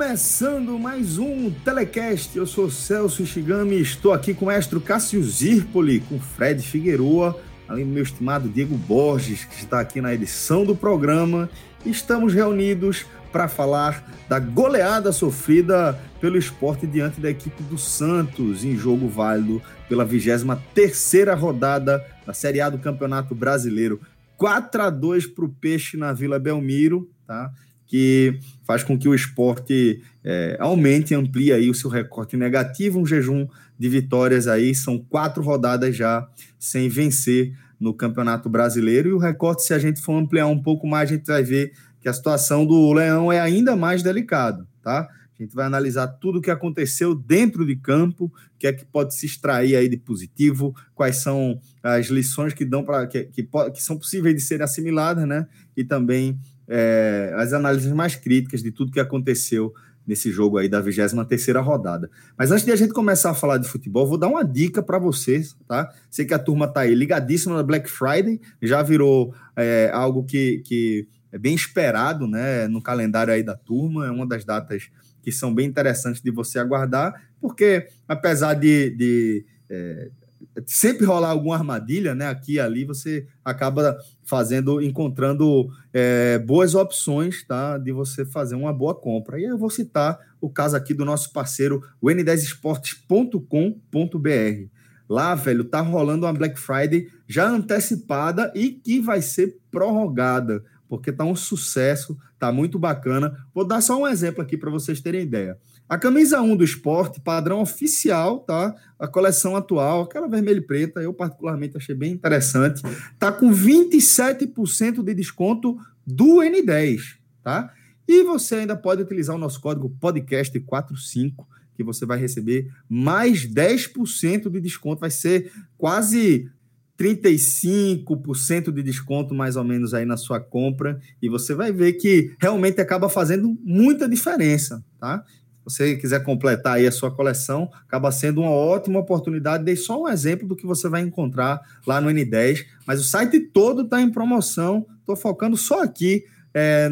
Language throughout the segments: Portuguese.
Começando mais um Telecast. Eu sou Celso Ishigami e estou aqui com o mestre Cássio Zirpoli, com Fred Figueroa, além do meu estimado Diego Borges, que está aqui na edição do programa. Estamos reunidos para falar da goleada sofrida pelo esporte diante da equipe do Santos em jogo válido pela 23 rodada da Série A do Campeonato Brasileiro. 4 a 2 para o Peixe na Vila Belmiro, tá? que faz com que o esporte é, aumente, amplie aí o seu recorte negativo, um jejum de vitórias aí, são quatro rodadas já sem vencer no Campeonato Brasileiro, e o recorte, se a gente for ampliar um pouco mais, a gente vai ver que a situação do Leão é ainda mais delicada, tá? A gente vai analisar tudo o que aconteceu dentro de campo, o que é que pode se extrair aí de positivo, quais são as lições que dão para que, que, que, são possíveis de serem assimiladas, né? E também é, as análises mais críticas de tudo que aconteceu nesse jogo aí da 23 rodada. Mas antes de a gente começar a falar de futebol, vou dar uma dica para vocês, tá? Sei que a turma tá aí ligadíssima na Black Friday, já virou é, algo que, que é bem esperado, né, no calendário aí da turma, é uma das datas que são bem interessantes de você aguardar, porque apesar de, de é, sempre rolar alguma armadilha, né? Aqui e ali você acaba fazendo, encontrando é, boas opções, tá? De você fazer uma boa compra. E eu vou citar o caso aqui do nosso parceiro, o n10esportes.com.br. Lá, velho, tá rolando uma Black Friday já antecipada e que vai ser prorrogada, porque tá um sucesso, tá muito bacana. Vou dar só um exemplo aqui para vocês terem ideia. A camisa 1 do esporte, padrão oficial, tá? A coleção atual, aquela vermelha e preta, eu particularmente achei bem interessante. Tá com 27% de desconto do N10, tá? E você ainda pode utilizar o nosso código podcast45, que você vai receber mais 10% de desconto. Vai ser quase 35% de desconto mais ou menos aí na sua compra e você vai ver que realmente acaba fazendo muita diferença, tá? Você quiser completar aí a sua coleção, acaba sendo uma ótima oportunidade. Dei só um exemplo do que você vai encontrar lá no N10, mas o site todo está em promoção. Estou focando só aqui é,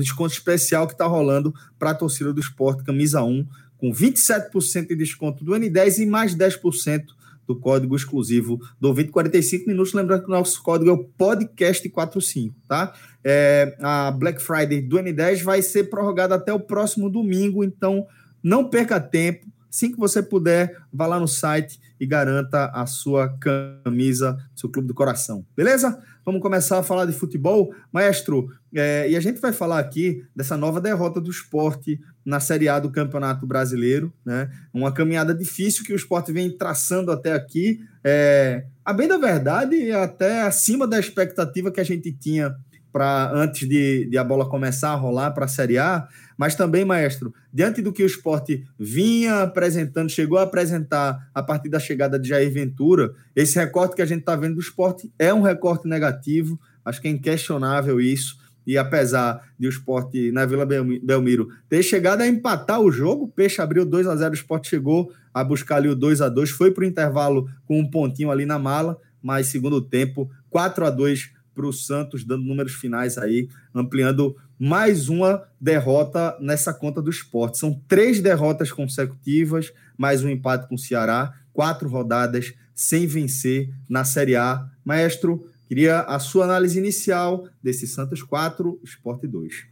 desconto especial que está rolando para a torcida do esporte, camisa 1, com 27% de desconto do N10 e mais 10% do código exclusivo do 2045 minutos. Lembrando que o nosso código é o podcast45, tá? É, a Black Friday do N10 vai ser prorrogada até o próximo domingo, então não perca tempo. Assim que você puder, vá lá no site e garanta a sua camisa, seu clube do coração. Beleza? Vamos começar a falar de futebol. Maestro, é, e a gente vai falar aqui dessa nova derrota do esporte na Série A do Campeonato Brasileiro, né? Uma caminhada difícil que o esporte vem traçando até aqui. É, a bem da verdade, até acima da expectativa que a gente tinha para antes de, de, a bola começar a rolar para a Série A, mas também, maestro, diante do que o esporte vinha apresentando, chegou a apresentar a partir da chegada de Jair Ventura, esse recorte que a gente está vendo do esporte é um recorte negativo, acho que é inquestionável isso. E apesar de o esporte na Vila Belmiro ter chegado a empatar o jogo, o Peixe abriu 2 a 0 o esporte chegou a buscar ali o 2 a 2 foi para o intervalo com um pontinho ali na mala, mas segundo tempo, 4 a 2 para o Santos, dando números finais aí, ampliando mais uma derrota nessa conta do esporte. São três derrotas consecutivas, mais um empate com o Ceará, quatro rodadas sem vencer na Série A. Maestro, queria a sua análise inicial desse Santos 4, Esporte 2.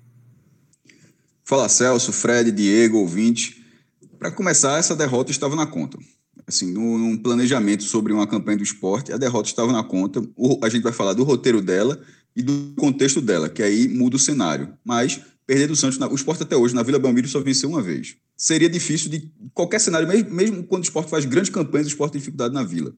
Fala Celso, Fred, Diego, ouvinte. Para começar, essa derrota estava na conta. Assim, num planejamento sobre uma campanha do esporte, a derrota estava na conta. O, a gente vai falar do roteiro dela e do contexto dela, que aí muda o cenário. Mas perder do Santos, o esporte até hoje, na Vila Belmiro, só venceu uma vez. Seria difícil de qualquer cenário, mesmo, mesmo quando o esporte faz grandes campanhas, o esporte tem dificuldade na Vila.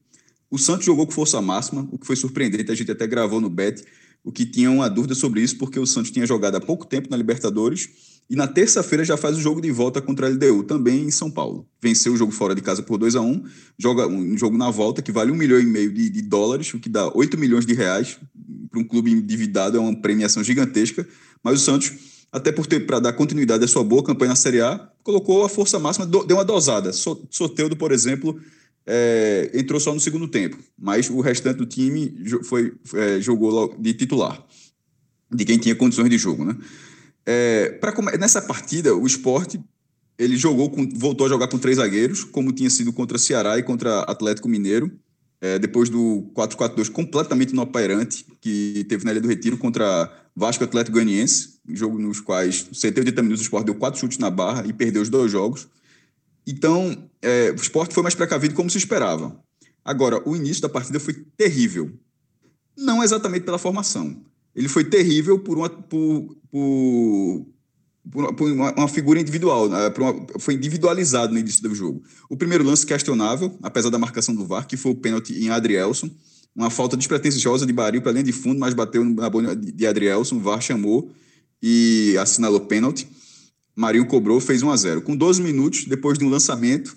O Santos jogou com força máxima, o que foi surpreendente, a gente até gravou no Bet, o que tinha uma dúvida sobre isso, porque o Santos tinha jogado há pouco tempo na Libertadores e na terça-feira já faz o jogo de volta contra a LDU, também em São Paulo. Venceu o jogo fora de casa por 2 a 1 joga um jogo na volta que vale um milhão e meio de, de dólares, o que dá 8 milhões de reais. Para um clube endividado é uma premiação gigantesca. Mas o Santos, até por ter para dar continuidade à sua boa campanha na Série A, colocou a força máxima, deu uma dosada. Soteudo, por exemplo, é, entrou só no segundo tempo, mas o restante do time foi, é, jogou de titular, de quem tinha condições de jogo, né? É, pra, nessa partida, o esporte ele jogou com, voltou a jogar com três zagueiros, como tinha sido contra Ceará e contra Atlético Mineiro, é, depois do 4-4-2 completamente inoperante que teve na Ilha do Retiro contra Vasco Atlético Goianiense, jogo nos quais, 70 minutos, o esporte deu quatro chutes na barra e perdeu os dois jogos. Então, é, o esporte foi mais precavido como se esperava. Agora, o início da partida foi terrível. Não exatamente pela formação, ele foi terrível por uma, por, por, por uma, uma, figura individual, né? uma, foi individualizado no início do jogo. O primeiro lance questionável, apesar da marcação do VAR, que foi o pênalti em Adrielson, uma falta despretensiosa de Baril para linha de fundo, mas bateu na bola de Adrielson, o VAR chamou e assinalou pênalti. Marinho cobrou, fez 1 a 0 Com 12 minutos, depois de um lançamento,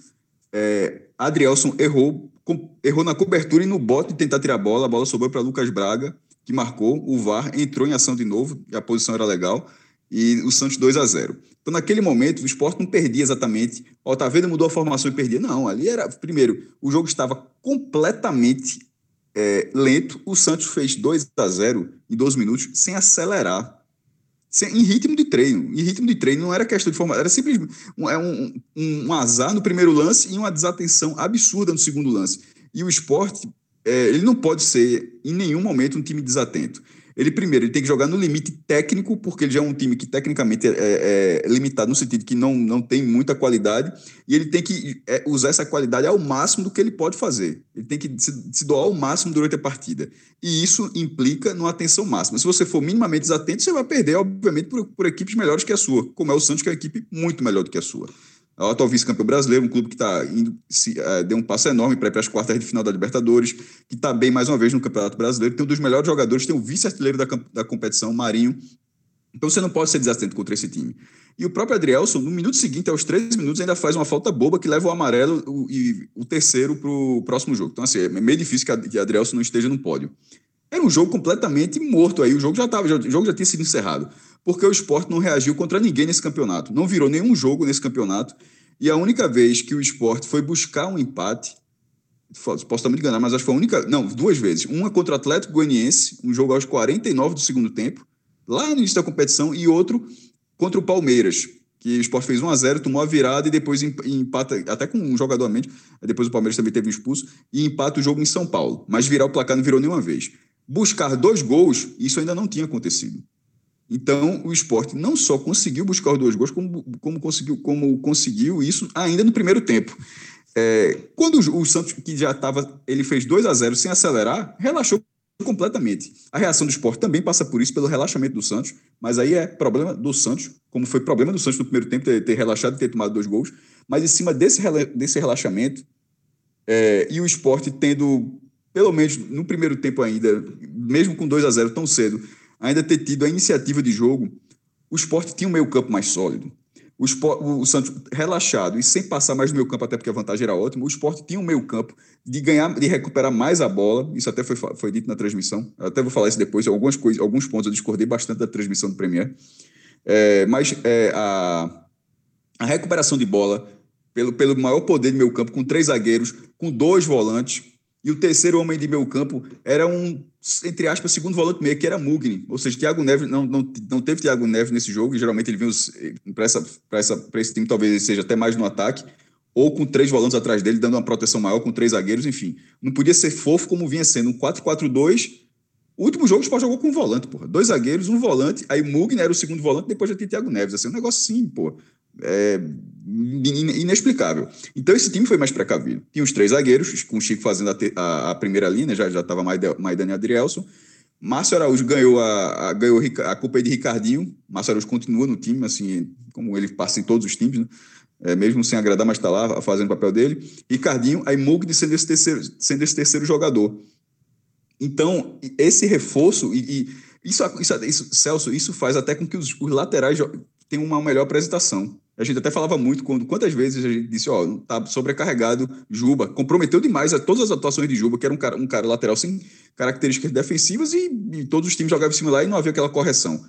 é, Adrielson errou, com, errou na cobertura e no bote de tentar tirar a bola, a bola sobrou para Lucas Braga, que marcou, o VAR entrou em ação de novo, a posição era legal, e o Santos 2 a 0 Então, naquele momento, o esporte não perdia exatamente. Ó, tá vendo? Mudou a formação e perdia. Não, ali era. Primeiro, o jogo estava completamente é, lento. O Santos fez 2 a 0 em 12 minutos, sem acelerar. Sem, em ritmo de treino. Em ritmo de treino não era questão de formação, era simplesmente é um, um, um azar no primeiro lance e uma desatenção absurda no segundo lance. E o esporte é, ele não pode ser, em nenhum momento, um time desatento. Ele, primeiro, ele tem que jogar no limite técnico, porque ele já é um time que tecnicamente é, é, é limitado no sentido que não, não tem muita qualidade, e ele tem que é, usar essa qualidade ao máximo do que ele pode fazer. Ele tem que se, se doar ao máximo durante a partida. E isso implica numa atenção máxima. Se você for minimamente desatento, você vai perder, obviamente, por, por equipes melhores que a sua, como é o Santos, que é uma equipe muito melhor do que a sua o atual vice-campeão brasileiro, um clube que está indo, se, uh, deu um passo enorme para ir para as quartas de final da Libertadores, que está bem mais uma vez no Campeonato Brasileiro, tem um dos melhores jogadores, tem o vice-artilheiro da, da competição, Marinho. Então você não pode ser desatento contra esse time. E o próprio Adrielson, no minuto seguinte, aos três minutos, ainda faz uma falta boba que leva o amarelo o, e o terceiro para o próximo jogo. Então, assim, é meio difícil que, Adrielson não esteja no pódio. Era um jogo completamente morto aí. O jogo já estava, o jogo já tinha sido encerrado porque o esporte não reagiu contra ninguém nesse campeonato. Não virou nenhum jogo nesse campeonato. E a única vez que o esporte foi buscar um empate, posso estar me enganando, mas acho que foi a única. Não, duas vezes. Uma contra o Atlético Goianiense, um jogo aos 49 do segundo tempo, lá no início da competição, e outro contra o Palmeiras, que o Sport fez 1 a 0 tomou a virada e depois empata, até com um jogador a menos, depois o Palmeiras também teve um expulso, e empata o jogo em São Paulo. Mas virar o placar não virou nenhuma vez. Buscar dois gols, isso ainda não tinha acontecido. Então, o esporte não só conseguiu buscar os dois gols, como, como, conseguiu, como conseguiu isso ainda no primeiro tempo. É, quando o, o, Santos, que já estava, ele fez 2 a 0 sem acelerar, relaxou completamente. A reação do esporte também passa por isso, pelo relaxamento do Santos, mas aí é problema do Santos, como foi problema do Santos no primeiro tempo, ter, ter relaxado e ter tomado dois gols, mas em cima desse, desse relaxamento, é, e o esporte tendo, pelo menos no primeiro tempo ainda, mesmo com 2 a 0 tão cedo, ainda ter tido a iniciativa de jogo, o esporte tinha um meio campo mais sólido. O, esporte, o Santos relaxado e sem passar mais no meio campo, até porque a vantagem era ótima, o esporte tinha um meio campo de ganhar, de recuperar mais a bola. Isso até foi, foi dito na transmissão. Eu até vou falar isso depois. Algumas coisas, alguns pontos eu discordei bastante da transmissão do Premier. É, mas é, a, a recuperação de bola pelo, pelo maior poder de meio campo, com três zagueiros, com dois volantes, e o terceiro homem de meio campo era um, entre aspas, segundo volante meio, que era Mugni. Ou seja, Thiago Neves não, não, não teve Thiago Neves nesse jogo, e geralmente ele vem para esse time, talvez ele seja até mais no ataque, ou com três volantes atrás dele, dando uma proteção maior, com três zagueiros, enfim. Não podia ser fofo como vinha sendo, um 4-4-2 O último jogo o Sport jogou com um volante, porra. Dois zagueiros, um volante, aí Mugner era o segundo volante, depois já tinha Thiago Neves. Assim, um negócio assim, pô. É inexplicável. Então esse time foi mais precavido. Tinha os três zagueiros, com o Chico fazendo a, a, a primeira linha, já estava Maidana e Adrielson. Márcio Araújo ganhou a, a, ganhou a culpa de Ricardinho. Márcio Araújo continua no time, assim, como ele passa em todos os times, né? É, mesmo sem agradar, mas está lá fazendo o papel dele. Ricardinho, aí Mugni sendo esse terceiro, sendo esse terceiro jogador. Então, esse reforço, e, e isso, isso, isso, Celso, isso faz até com que os, os laterais tenham uma melhor apresentação. A gente até falava muito quando quantas vezes a gente disse, ó, oh, tá sobrecarregado Juba, comprometeu demais a todas as atuações de Juba, que era um cara, um cara lateral sem características defensivas e, e todos os times jogavam em cima lá e não havia aquela correção.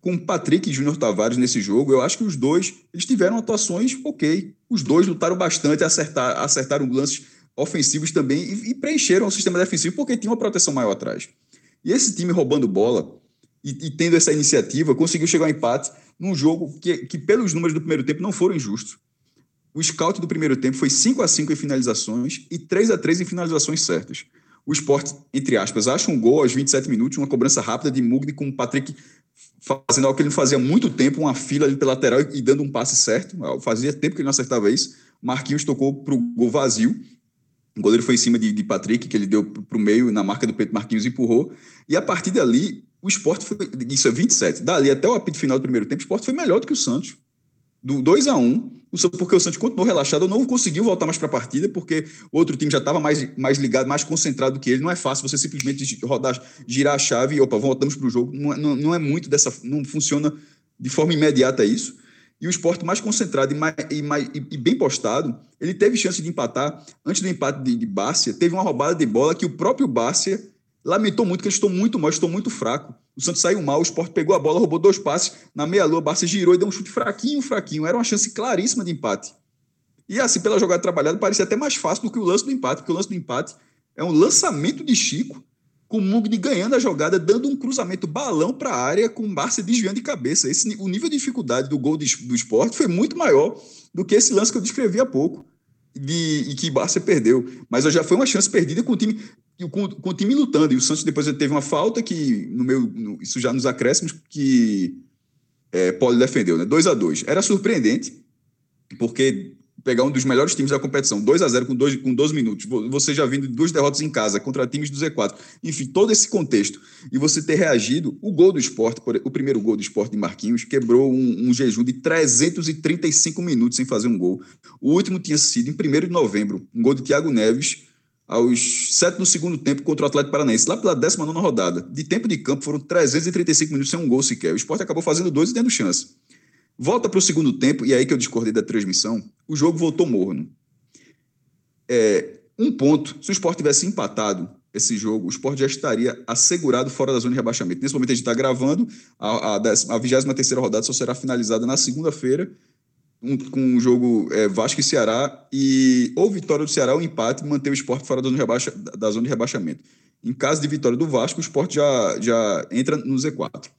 Com Patrick e Júnior Tavares nesse jogo, eu acho que os dois eles tiveram atuações ok. Os dois lutaram bastante, acertar, acertaram lances ofensivos também e, e preencheram o sistema defensivo porque tinha uma proteção maior atrás. E esse time roubando bola e, e tendo essa iniciativa conseguiu chegar ao empate num jogo que, que, pelos números do primeiro tempo, não foram injustos. O scout do primeiro tempo foi 5 a 5 em finalizações e 3 a 3 em finalizações certas. O esporte, entre aspas, acha um gol aos 27 minutos, uma cobrança rápida de Mugni com o Patrick fazendo algo que ele não fazia há muito tempo, uma fila ali pela lateral e dando um passe certo. Fazia tempo que ele não acertava isso. Marquinhos tocou para o gol vazio. O goleiro foi em cima de, de Patrick, que ele deu para o meio, na marca do peito, Marquinhos empurrou. E a partir dali, o esporte foi. Isso é 27. Dali até o apito final do primeiro tempo, o esporte foi melhor do que o Santos. Do 2 a 1 um, porque o Santos continuou relaxado, não conseguiu voltar mais para a partida, porque outro time já estava mais, mais ligado, mais concentrado do que ele. Não é fácil você simplesmente rodar, girar a chave e, opa, voltamos para o jogo. Não, é, não, não, é muito dessa. Não funciona de forma imediata isso. E o esporte mais concentrado e, mais, e, mais, e, bem postado, ele teve chance de empatar. Antes do empate de, de Bárcia, teve uma roubada de bola que o próprio Bárcia lamentou muito que eles estão muito mal, estou muito fraco. O Santos saiu mal, o Sport pegou a bola, roubou dois passes, na meia-lua, Barça girou e deu um chute fraquinho, fraquinho. Era uma chance claríssima de empate. E assim, pela jogada trabalhada, parecia até mais fácil do que o lance do empate, porque o lance do empate é um lançamento de Chico, com o Mugni ganhando a jogada, dando um cruzamento balão para a área, com o Barça desviando de cabeça. Esse, o nível de dificuldade do gol do esporte foi muito maior do que esse lance que eu descrevi há pouco. De, e que Barça perdeu. Mas já foi uma chance perdida com o time com, com, o time lutando. E o Santos depois teve uma falta que, no meu, no, isso já nos acréscimos, que é, Poli defendeu, né? 2 a 2 Era surpreendente, porque pegar um dos melhores times da competição, 2 a 0 com, dois, com 12 minutos, você já vindo duas derrotas em casa contra times do Z4, enfim, todo esse contexto, e você ter reagido, o gol do esporte, o primeiro gol do esporte de Marquinhos, quebrou um, um jejum de 335 minutos sem fazer um gol. O último tinha sido em 1 de novembro, um gol de Thiago Neves, aos 7 do segundo tempo contra o Atlético Paranaense, lá pela 19 rodada. De tempo de campo foram 335 minutos sem um gol sequer. O esporte acabou fazendo dois e tendo chance. Volta para o segundo tempo, e aí que eu discordei da transmissão, o jogo voltou morno. É, um ponto, se o esporte tivesse empatado esse jogo, o esporte já estaria assegurado fora da zona de rebaixamento. Nesse momento a gente está gravando, a, a, a 23 rodada só será finalizada na segunda-feira, um, com o jogo é, Vasco e Ceará, e ou vitória do Ceará ou empate, manter o esporte fora da zona, de rebaixa, da zona de rebaixamento. Em caso de vitória do Vasco, o esporte já, já entra no Z4.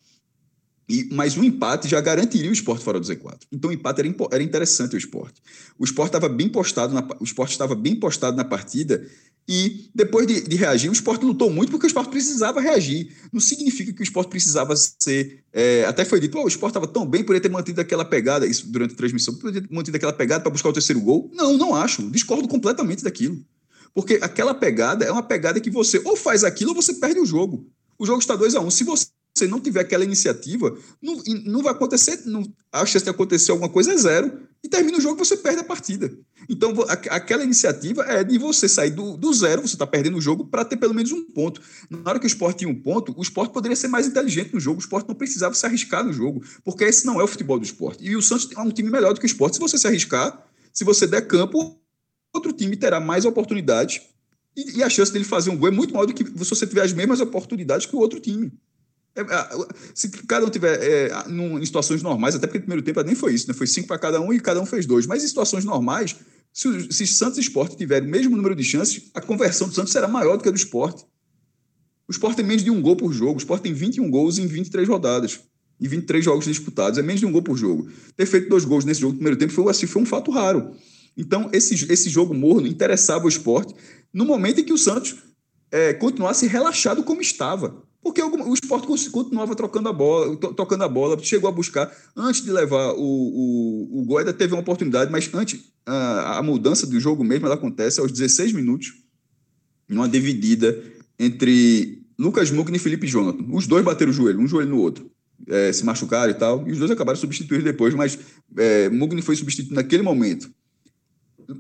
E, mas o empate já garantiria o esporte fora do Z4. Então o empate era, era interessante o esporte. O esporte estava bem postado na, o esporte estava bem postado na partida e depois de, de, reagir, o esporte lutou muito porque o esporte precisava reagir. Não significa que o esporte precisava ser. É, até foi dito, oh, o esporte estava tão bem, poderia ter mantido aquela pegada, isso durante a transmissão, poderia ter mantido aquela pegada para buscar o terceiro gol. Não, não acho. Discordo completamente daquilo. Porque aquela pegada é uma pegada que você ou faz aquilo ou você perde o jogo. O jogo está 2 a 1 um. Se você você não tiver aquela iniciativa, não, não vai acontecer, não, a chance de acontecer alguma coisa é zero. E termina o jogo você perde a partida. Então, a, aquela iniciativa é de você sair do, do zero, você está perdendo o jogo, para ter pelo menos um ponto. Na hora que o esporte tinha um ponto, o esporte poderia ser mais inteligente no jogo, o esporte não precisava se arriscar no jogo, porque esse não é o futebol do esporte. E o Santos é um time melhor do que o esporte. Se você se arriscar, se você der campo, outro time terá mais oportunidades e, e a chance dele fazer um gol é muito maior do que se você tiver as mesmas oportunidades que o outro time. É, se cada um tiver é, num, em situações normais, até porque no primeiro tempo nem foi isso, né? foi cinco para cada um e cada um fez dois. Mas em situações normais, se, se Santos e Sport tiverem o mesmo número de chances, a conversão do Santos será maior do que a do Sport. O Sport tem menos de um gol por jogo. O Sport tem 21 gols em 23 rodadas. Em 23 jogos disputados. É menos de um gol por jogo. Ter feito dois gols nesse jogo no primeiro tempo foi, assim, foi um fato raro. Então, esse, esse jogo morno interessava o esporte no momento em que o Santos é, continuasse relaxado como estava. Porque o, esporte continuava trocando a bola, tocando a bola, chegou a buscar. Antes de levar o, o, o teve uma oportunidade, mas antes, a, a mudança do jogo mesmo ela acontece aos 16 minutos, numa dividida entre Lucas Mugni e Felipe Jonathan. Os dois bateram o joelho, um joelho no outro. É, se machucaram e tal, e os dois acabaram substituindo depois, mas é, Mugni foi substituído naquele momento.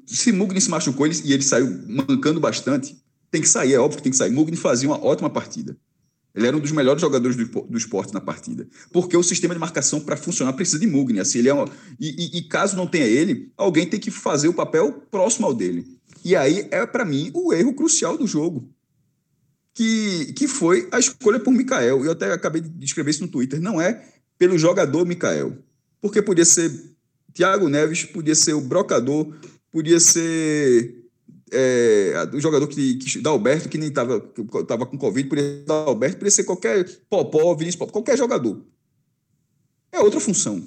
Se Mugni se machucou ele, e ele saiu mancando bastante, tem que sair, é óbvio que tem que sair. Mugni fazia uma ótima partida. Ele era um dos melhores jogadores do, do esporte na partida. Porque o sistema de marcação, para funcionar, precisa de Mugni. Assim, ele é uma, e, e, e, caso não tenha ele, alguém tem que fazer o papel próximo ao dele. E aí é, para mim, o erro crucial do jogo. Que, que foi a escolha por Mikael. Eu até acabei de escrever isso no Twitter. Não é pelo jogador Mikael. Porque podia ser Thiago Neves, podia ser o Brocador, podia ser é, jogador que, que Alberto, que nem estava tava com Covid, poderia Alberto, poderia ser qualquer Popó, Vinícius Popó, qualquer jogador. É outra função.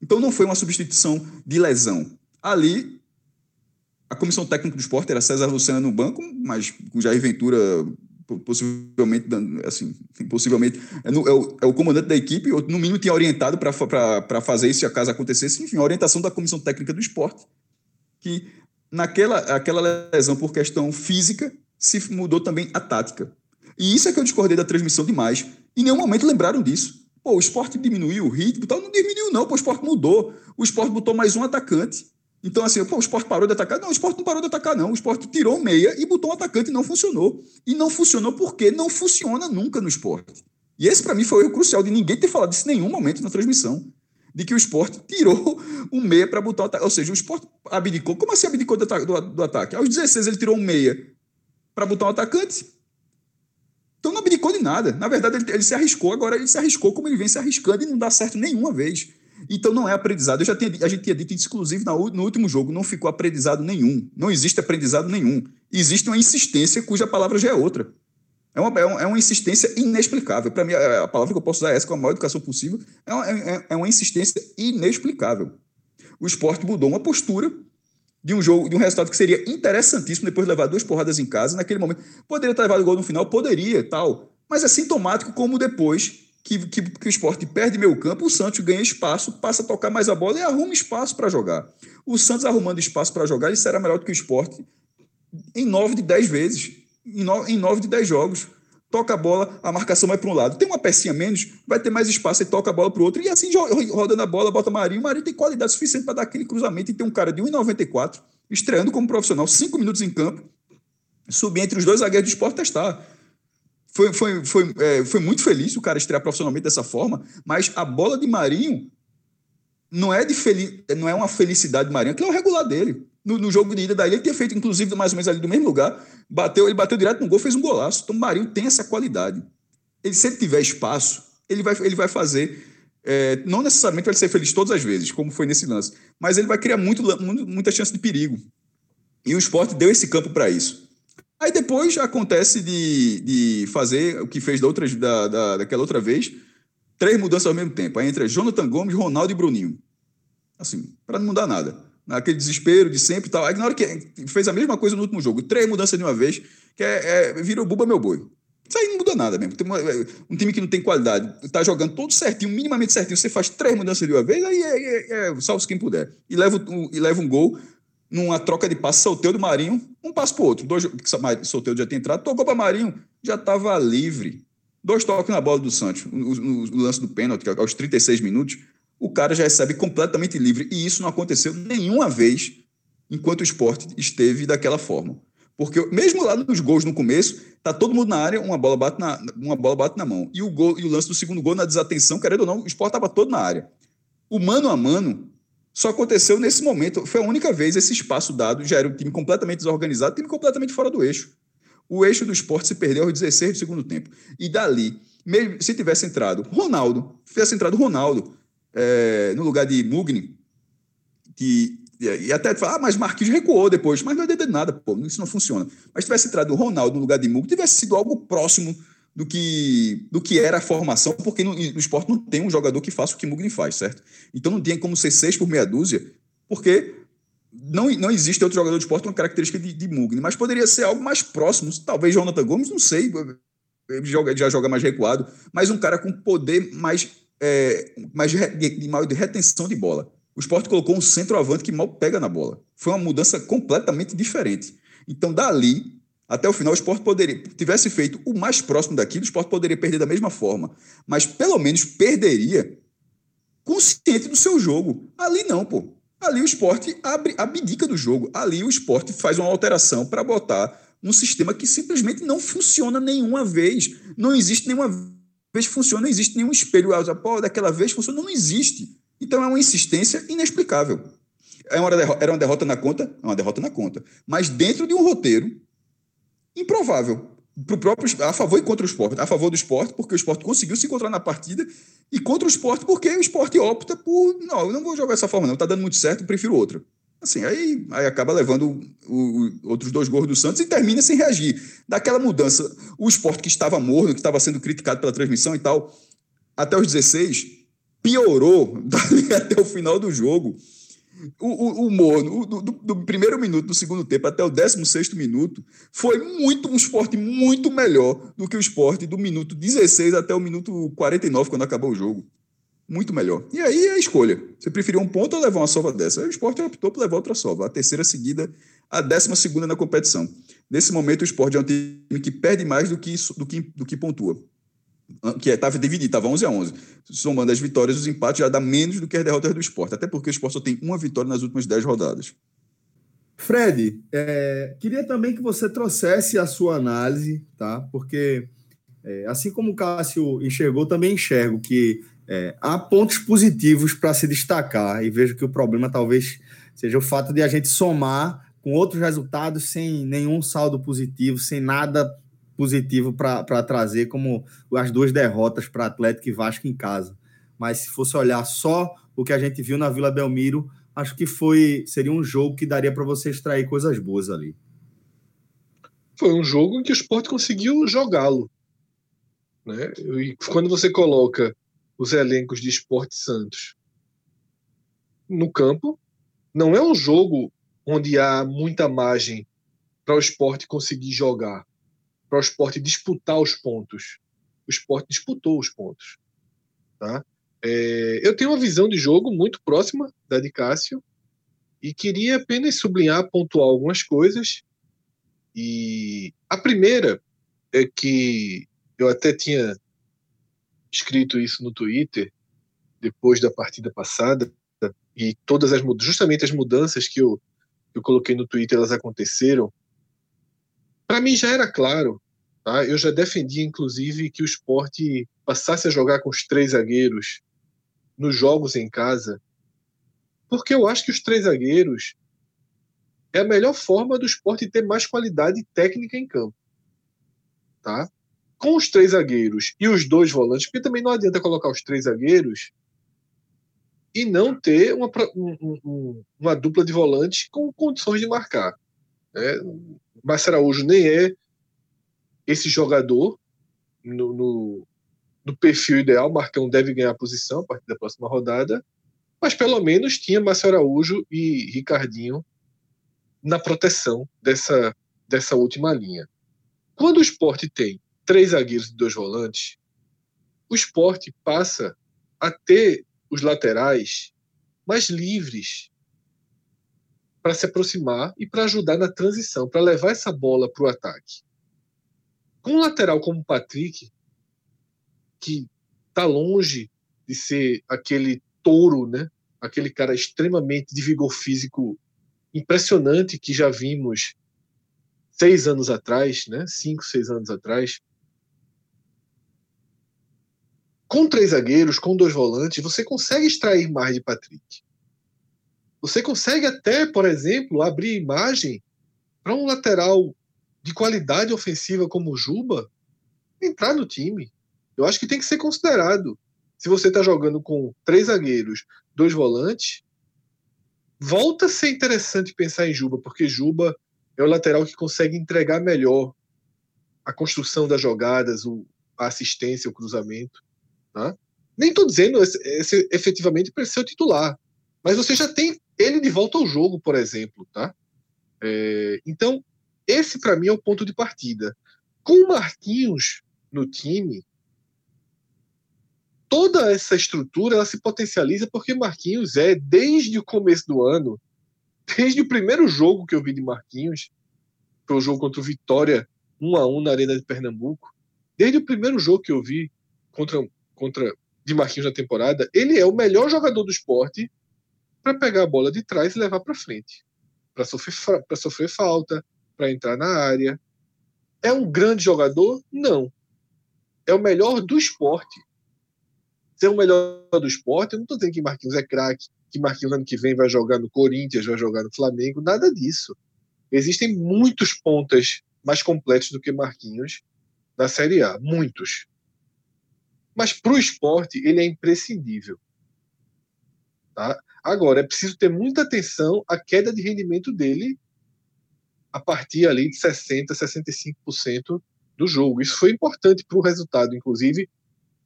Então não foi uma substituição de lesão. Ali, a comissão técnica do esporte era César Lucena no banco, mas com Jair Ventura possivelmente, assim, possivelmente é, no, é, o, é, o, comandante da equipe, ou no mínimo tinha orientado para fazer isso se a casa acontecesse, enfim, a orientação da comissão técnica do esporte, que naquela aquela lesão por questão física, se mudou também a tática. E isso é que eu discordei da transmissão demais. Em nenhum momento lembraram disso. Pô, o esporte diminuiu o ritmo tal. Não diminuiu, não. Pô, o esporte mudou. O esporte botou mais um atacante. Então, assim, pô, o esporte parou de atacar? Não, o esporte não parou de atacar, não. O esporte tirou meia e botou um atacante e não funcionou. E não funcionou porque não funciona nunca no esporte. E esse, para mim, foi o crucial de ninguém ter falado isso em nenhum momento na transmissão de que o esporte tirou um meia para botar o ataque. Ou seja, o esporte abdicou. Como assim abdicou do, do, do ataque? Aos 16 ele tirou um meia para botar um atacante. Então não abdicou de nada. Na verdade, ele, ele, se arriscou, agora ele se arriscou como ele vem se arriscando e não dá certo nenhuma vez. Então não é aprendizado. Eu já tinha, a gente tinha dito, inclusive, no último jogo, não ficou aprendizado nenhum. Não existe aprendizado nenhum. Existe uma insistência cuja palavra já é outra. É uma, é, é uma insistência inexplicável. Para mim, a palavra que eu posso usar é essa, com a maior educação possível, é uma, é, é uma insistência inexplicável. O esporte mudou uma postura de um jogo, de um resultado que seria interessantíssimo depois de levar duas porradas em casa, naquele momento. Poderia ter levado o gol no final, poderia, tal. Mas é sintomático como depois que, que, que o esporte perde meio campo, o Santos ganha espaço, passa a tocar mais a bola e arruma espaço para jogar. O Santos arrumando espaço para jogar, ele será melhor do que o esporte em nove de dez vezes em nove de dez jogos. Toca a bola, a marcação vai para um lado. Tem uma pecinha menos, vai ter mais espaço e toca a bola para o outro. E assim, rodando a bola, bota Marinho. Marinho tem qualidade suficiente para dar aquele cruzamento e ter um cara de 1,94, estreando como profissional, cinco minutos em campo, subir entre os dois zagueiros do esporte testar. Foi, foi, foi, é, foi muito feliz o cara estrear profissionalmente dessa forma, mas a bola de Marinho não é, de fel não é uma felicidade de Marinho, que é o regular dele no, no, jogo de ida daí, ele tinha feito, inclusive, mais ou menos ali do mesmo lugar, bateu, ele bateu direto no gol, fez um golaço. Então, o Marinho tem essa qualidade. Ele, se ele tiver espaço, ele vai, ele vai fazer. É, não necessariamente vai ser feliz todas as vezes, como foi nesse lance, mas ele vai criar muito, muita chance de perigo. E o esporte deu esse campo para isso. Aí depois acontece de, de fazer o que fez da outra, da, da, daquela outra vez, três mudanças ao mesmo tempo. Aí entra Jonathan Gomes, Ronaldo e Bruninho. Assim, para não mudar nada naquele desespero de sempre e tal. Aí na hora que fez a mesma coisa no último jogo, três mudanças de uma vez, que é, é virou buba meu boi. Isso aí não muda nada mesmo. Uma, é, um time que não tem qualidade, tá jogando todo certinho, minimamente certinho, você faz três mudanças de uma vez, aí é, é, é salve quem puder. E leva, um, e leva um gol numa troca de passe, solteiro do Marinho, um passo pro outro. Dois, solteiro já tinha entrado, tocou para Marinho, já estava livre. Dois toques na bola do Santos, no, lance do pênalti, aos 36 minutos o cara já recebe completamente livre. E isso não aconteceu nenhuma vez enquanto o esporte esteve daquela forma. Porque mesmo lá nos gols no começo, tá todo mundo na área, uma bola bate na, uma bola bate na mão. E o, gol, e o lance do segundo gol, na desatenção, querendo ou não, o esporte estava todo na área. O mano a mano só aconteceu nesse momento. Foi a única vez esse espaço dado, já era um time completamente desorganizado, time completamente fora do eixo. O eixo do esporte se perdeu aos 16 do segundo tempo. E dali, mesmo, se tivesse entrado Ronaldo, tivesse entrado Ronaldo, é, no lugar de Mugni, que, e até falar, ah, mas Marquinhos recuou depois, mas não é de nada, pô, isso não funciona. Mas tivesse entrado o Ronaldo no lugar de Mugni, tivesse sido algo próximo do que, do que era a formação, porque no, no esporte não tem um jogador que faça o que Mugni faz, certo? Então não tinha como ser seis por meia dúzia, porque não, não existe outro jogador de esporte com característica de, de Mugni, mas poderia ser algo mais próximo, talvez Jonathan Gomes, não sei, ele já joga mais recuado, mas um cara com poder mais, é, mais de, de, de retenção de bola. O esporte colocou um centroavante que mal pega na bola. Foi uma mudança completamente diferente. Então, dali, até o final, o esporte poderia, tivesse feito o mais próximo daquilo, o esporte poderia perder da mesma forma. Mas pelo menos perderia consciente do seu jogo. Ali não, pô. Ali o esporte abre, abdica do jogo. Ali o esporte faz uma alteração para botar um sistema que simplesmente não funciona nenhuma vez. Não existe nenhuma vez funciona, não existe nenhum espelho. Pô, daquela vez funcionou, não existe. Então é uma insistência inexplicável. É uma era uma derrota na conta? É uma derrota na conta. Mas dentro de um roteiro improvável. Pro próprio, a favor e contra o esporte. A favor do esporte, porque o esporte conseguiu se encontrar na partida, e contra o esporte, porque o esporte opta por. Não, eu não vou jogar dessa forma, não. Está dando muito certo, prefiro outra. Assim, aí, aí acaba levando o, o, outros dois gols do Santos e termina sem reagir. Daquela mudança, o esporte que estava morno, que estava sendo criticado pela transmissão e tal, até os 16, piorou dali até o final do jogo. O, o, o Morno, do, do, do, primeiro minuto do segundo tempo até o 16 minuto, foi muito um esporte muito melhor do que o esporte do minuto 16 até o minuto 49, quando acabou o jogo. Muito melhor. E aí é a escolha. Você preferiu um ponto ou levar uma sova dessa? O esporte optou por levar outra sova. A terceira seguida, a décima segunda na competição. Nesse momento, o esporte é um time que perde mais do que, do que, do que pontua que estava é, dividido, estava 11 a 11. Somando as vitórias, os empates já dá menos do que as derrotas do esporte, até porque o esporte só tem uma vitória nas últimas 10 rodadas. Fred, é, queria também que você trouxesse a sua análise, tá? Porque, é, assim como o Cássio enxergou, também enxergo que é, há pontos positivos para se destacar e vejo que o problema talvez seja o fato de a gente somar com outros resultados sem nenhum saldo positivo, sem nada positivo para trazer, como as duas derrotas para Atlético e Vasco em casa. Mas se fosse olhar só o que a gente viu na Vila Belmiro, acho que foi seria um jogo que daria para você extrair coisas boas ali. Foi um jogo em que o esporte conseguiu jogá-lo. Né? E quando você coloca os elencos de Esporte Santos no campo, não é um jogo onde há muita margem para o esporte conseguir jogar para o esporte disputar os pontos. O esporte disputou os pontos. Tá? É, eu tenho uma visão de jogo muito próxima da de Cássio e queria apenas sublinhar, pontuar algumas coisas. E a primeira é que eu até tinha escrito isso no Twitter depois da partida passada e todas as justamente as mudanças que eu, eu coloquei no Twitter elas aconteceram para mim já era claro, tá? eu já defendia inclusive que o esporte passasse a jogar com os três zagueiros nos jogos em casa, porque eu acho que os três zagueiros é a melhor forma do esporte ter mais qualidade técnica em campo. Tá? Com os três zagueiros e os dois volantes, porque também não adianta colocar os três zagueiros e não ter uma, um, uma dupla de volantes com condições de marcar. Né? Márcio Araújo nem é esse jogador no, no, no, perfil ideal. Marcão deve ganhar a posição a partir da próxima rodada, mas pelo menos tinha Márcio Araújo e Ricardinho na proteção dessa, dessa última linha. Quando o esporte tem três zagueiros e dois volantes, o esporte passa a ter os laterais mais livres para se aproximar e para ajudar na transição, para levar essa bola para o ataque. Com um lateral como o Patrick, que está longe de ser aquele touro, né? aquele cara extremamente de vigor físico impressionante que já vimos seis anos atrás, né? cinco, seis anos atrás. Com três zagueiros, com dois volantes, você consegue extrair mais de Patrick. Você consegue até, por exemplo, abrir imagem para um lateral de qualidade ofensiva como o Juba entrar no time. Eu acho que tem que ser considerado. Se você está jogando com três zagueiros, dois volantes, volta a ser interessante pensar em Juba, porque Juba é o lateral que consegue entregar melhor a construção das jogadas, a assistência, o cruzamento. Tá? Nem estou dizendo esse, esse, efetivamente para ser o titular, mas você já tem ele de volta ao jogo, por exemplo, tá? É, então, esse para mim é o ponto de partida. Com o Marquinhos no time, toda essa estrutura ela se potencializa porque Marquinhos é, desde o começo do ano, desde o primeiro jogo que eu vi de Marquinhos, foi o jogo contra o Vitória, 1 a 1 na Arena de Pernambuco, desde o primeiro jogo que eu vi contra, contra de Marquinhos na temporada, ele é o melhor jogador do esporte para pegar a bola de trás e levar para frente, para sofrer, sofrer falta, para entrar na área. É um grande jogador? Não. É o melhor do esporte. Ser o melhor do esporte, eu não estou dizendo que Marquinhos é craque, que Marquinhos ano que vem vai jogar no Corinthians, vai jogar no Flamengo, nada disso. Existem muitos pontas mais completos do que Marquinhos na Série A, muitos. Mas para o esporte, ele é imprescindível. Tá? Agora, é preciso ter muita atenção à queda de rendimento dele a partir ali de 60%, 65% do jogo. Isso foi importante para o resultado, inclusive,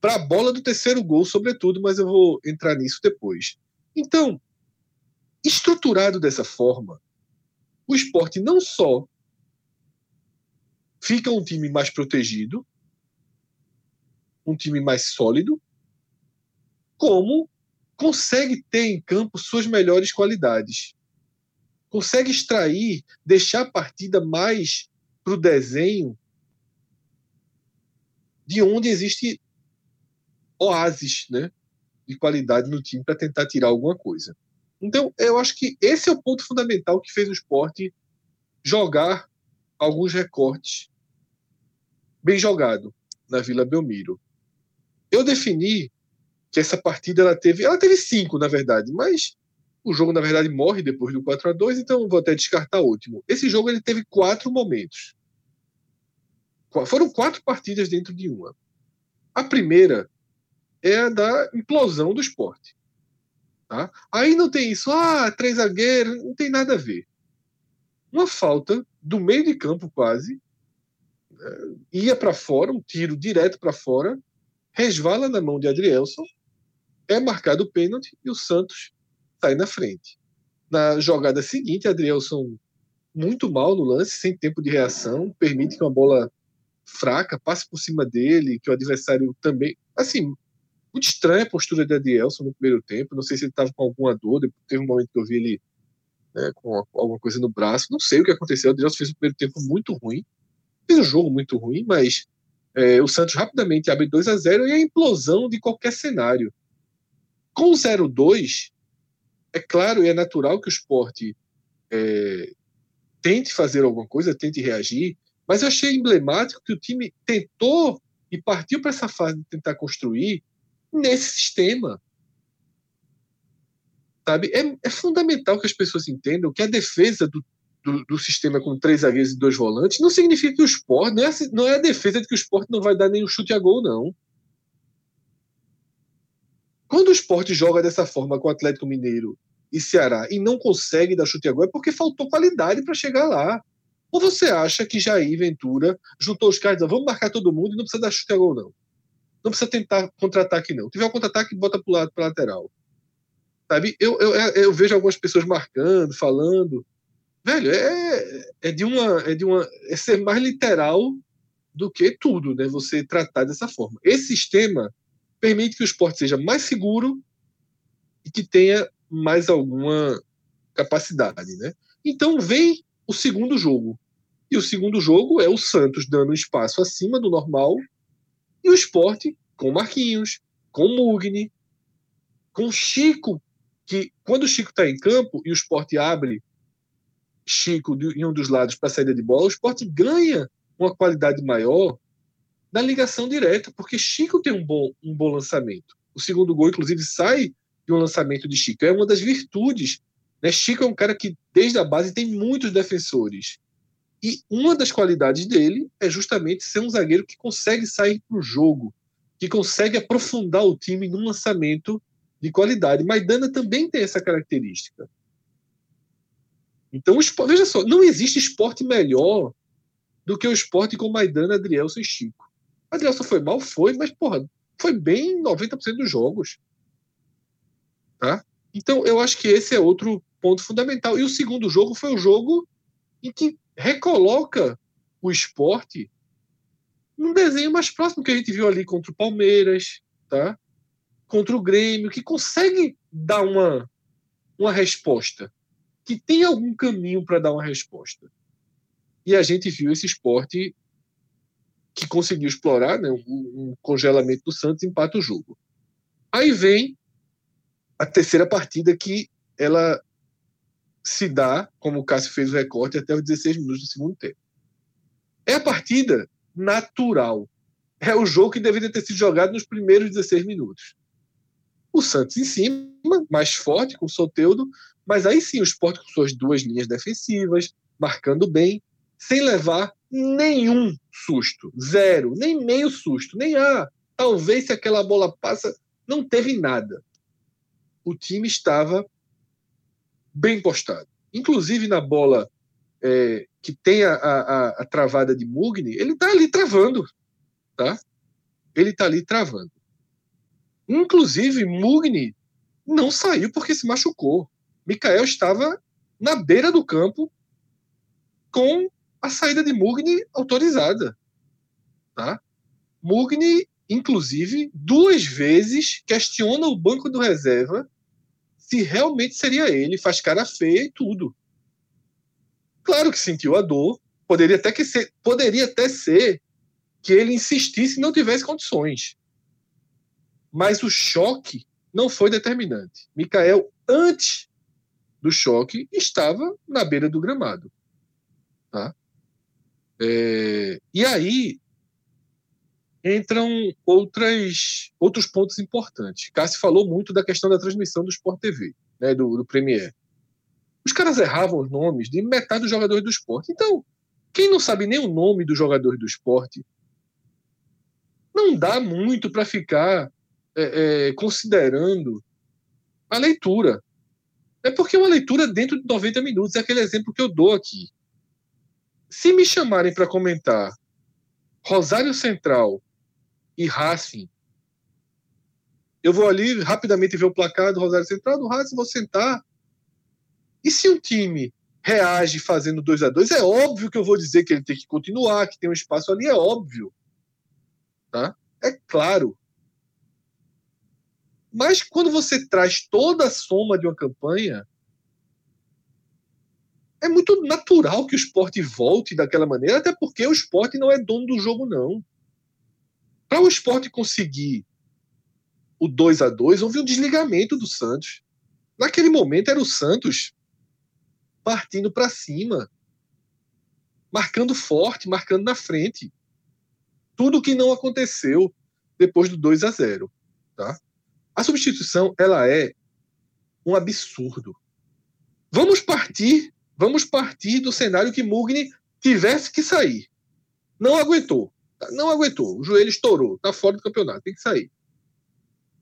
para a bola do terceiro gol, sobretudo, mas eu vou entrar nisso depois. Então, estruturado dessa forma, o esporte não só fica um time mais protegido, um time mais sólido, como consegue ter em campo suas melhores qualidades. Consegue extrair, deixar a partida mais para o desenho de onde existe oásis né, de qualidade no time para tentar tirar alguma coisa. Então, eu acho que esse é o ponto fundamental que fez o esporte jogar alguns recortes bem jogado na Vila Belmiro. Eu defini que essa partida ela teve, ela teve cinco na verdade, mas o jogo na verdade morre depois do 4 a 2, então vou até descartar o último. Esse jogo ele teve quatro momentos. Foram quatro partidas dentro de uma. A primeira é a da implosão do esporte. Tá? Aí não tem isso, ah, três zagueiros, não tem nada a ver. Uma falta do meio de campo quase, é, ia para fora, um tiro direto para fora, resvala na mão de Adrielson, é marcado o pênalti e o Santos sai na frente. Na jogada seguinte, Adrielson muito mal no lance, sem tempo de reação, permite que uma bola fraca passe por cima dele, que o adversário também. Assim, muito estranha a postura de Adrielson no primeiro tempo. Não sei se ele estava com alguma dor, teve um momento que eu vi ele né, com alguma coisa no braço. Não sei o que aconteceu. O Adrielson fez um primeiro tempo muito ruim, fez um jogo muito ruim, mas é, o Santos rapidamente abre 2 a 0 e a implosão de qualquer cenário. Com o 0-2, é claro e é natural que o esporte é, tente fazer alguma coisa, tente reagir, mas eu achei emblemático que o time tentou e partiu para essa fase de tentar construir nesse sistema. Sabe? É, é fundamental que as pessoas entendam que a defesa do, do, do, sistema com três zagueiros e dois volantes não significa que o esporte não é, não é a defesa de que o esporte não vai dar nenhum chute a gol, não. Quando o esporte joga dessa forma com o Atlético Mineiro e Ceará e não consegue dar chute a gol, é porque faltou qualidade para chegar lá. Ou você acha que Jair Ventura juntou os caras e vamos marcar todo mundo e não precisa dar chute a gol, não. Não precisa tentar contra-ataque, não. Tiver um contra-ataque, bota para o lado, para lateral. Sabe? Eu, eu, eu vejo algumas pessoas marcando, falando. Velho, é, é de uma. É de uma. É ser mais literal do que tudo, né? Você tratar dessa forma. Esse sistema permite que o esporte seja mais seguro e que tenha mais alguma capacidade, né? Então vem o segundo jogo. E o segundo jogo é o Santos dando espaço acima do normal e o esporte com Marquinhos, com Mugni, com Chico, que quando o Chico está em campo e o esporte abre Chico em um dos lados para saída de bola, o esporte ganha uma qualidade maior na ligação direta, porque Chico tem um bom, um bom lançamento. O segundo gol, inclusive, sai de um lançamento de Chico. É uma das virtudes. Né? Chico é um cara que, desde a base, tem muitos defensores. E uma das qualidades dele é justamente ser um zagueiro que consegue sair para o jogo, que consegue aprofundar o time num lançamento de qualidade. Maidana também tem essa característica. Então, veja só, não existe esporte melhor do que o esporte com Maidana, Adrielson e Chico. Adrielson foi mal? Foi, mas, porra, foi bem em 90% dos jogos. Tá? Então, eu acho que esse é outro ponto fundamental. E o segundo jogo foi o jogo em que recoloca o esporte num, desenho mais próximo que a gente viu ali contra o Palmeiras, tá? contra o Grêmio, que consegue dar uma, uma resposta, que tem algum caminho para dar uma resposta. E a gente viu esse esporte que conseguiu explorar né, um, congelamento do Santos empata o jogo. Aí vem a terceira partida que ela se dá, como o Cássio fez o recorte, até os 16 minutos do segundo tempo. É a partida natural. É o jogo que deveria ter sido jogado nos primeiros 16 minutos. O Santos em cima, mais forte, com o Soteudo, mas aí sim o Sport com suas duas linhas defensivas, marcando bem, sem levar nenhum susto. Zero, nem meio susto, nem ah, talvez se aquela bola passa. Não teve nada. O time estava bem postado. Inclusive na bola é, que tem a, a, a, travada de Mugni, ele está ali travando. Tá? Ele está ali travando. Inclusive, Mugni não saiu porque se machucou. Mikael estava na beira do campo com a saída de Mugni autorizada. Tá? Mugni, inclusive, duas vezes questiona o banco do reserva se realmente seria ele, faz cara feia e tudo. Claro que sentiu a dor, poderia até, que ser, poderia até ser que ele insistisse e não tivesse condições. Mas o choque não foi determinante. Mikael, antes do choque, estava na beira do gramado. Tá? É, e aí entram outras, outros pontos importantes. Cássio falou muito da questão da transmissão do Sport TV, né, do, do Premier. Os caras erravam os nomes de metade dos jogadores do esporte. Então, quem não sabe nem o nome dos jogadores do esporte, não dá muito para ficar é, é, considerando a leitura. É porque uma leitura dentro de 90 minutos é aquele exemplo que eu dou aqui. Se me chamarem para comentar Rosário Central e Racing, eu vou ali rapidamente ver o placar do Rosário Central, do Racing, vou sentar. E se um time reage fazendo 2 a 2 é óbvio que eu vou dizer que ele tem que continuar, que tem um espaço ali, é óbvio. Tá? É claro. Mas quando você traz toda a soma de uma campanha, é muito natural que o esporte volte daquela maneira, até porque o esporte não é dono do jogo, não. Para o esporte conseguir o 2 a 2 houve um desligamento do Santos. Naquele momento era o Santos partindo para cima, marcando forte, marcando na frente. Tudo que não aconteceu depois do 2 a 0, tá? A substituição, ela é um absurdo. Vamos partir, vamos partir do cenário que Mugni tivesse que sair. Não aguentou. Tá? Não aguentou. O joelho estourou. Tá fora do campeonato. Tem que sair.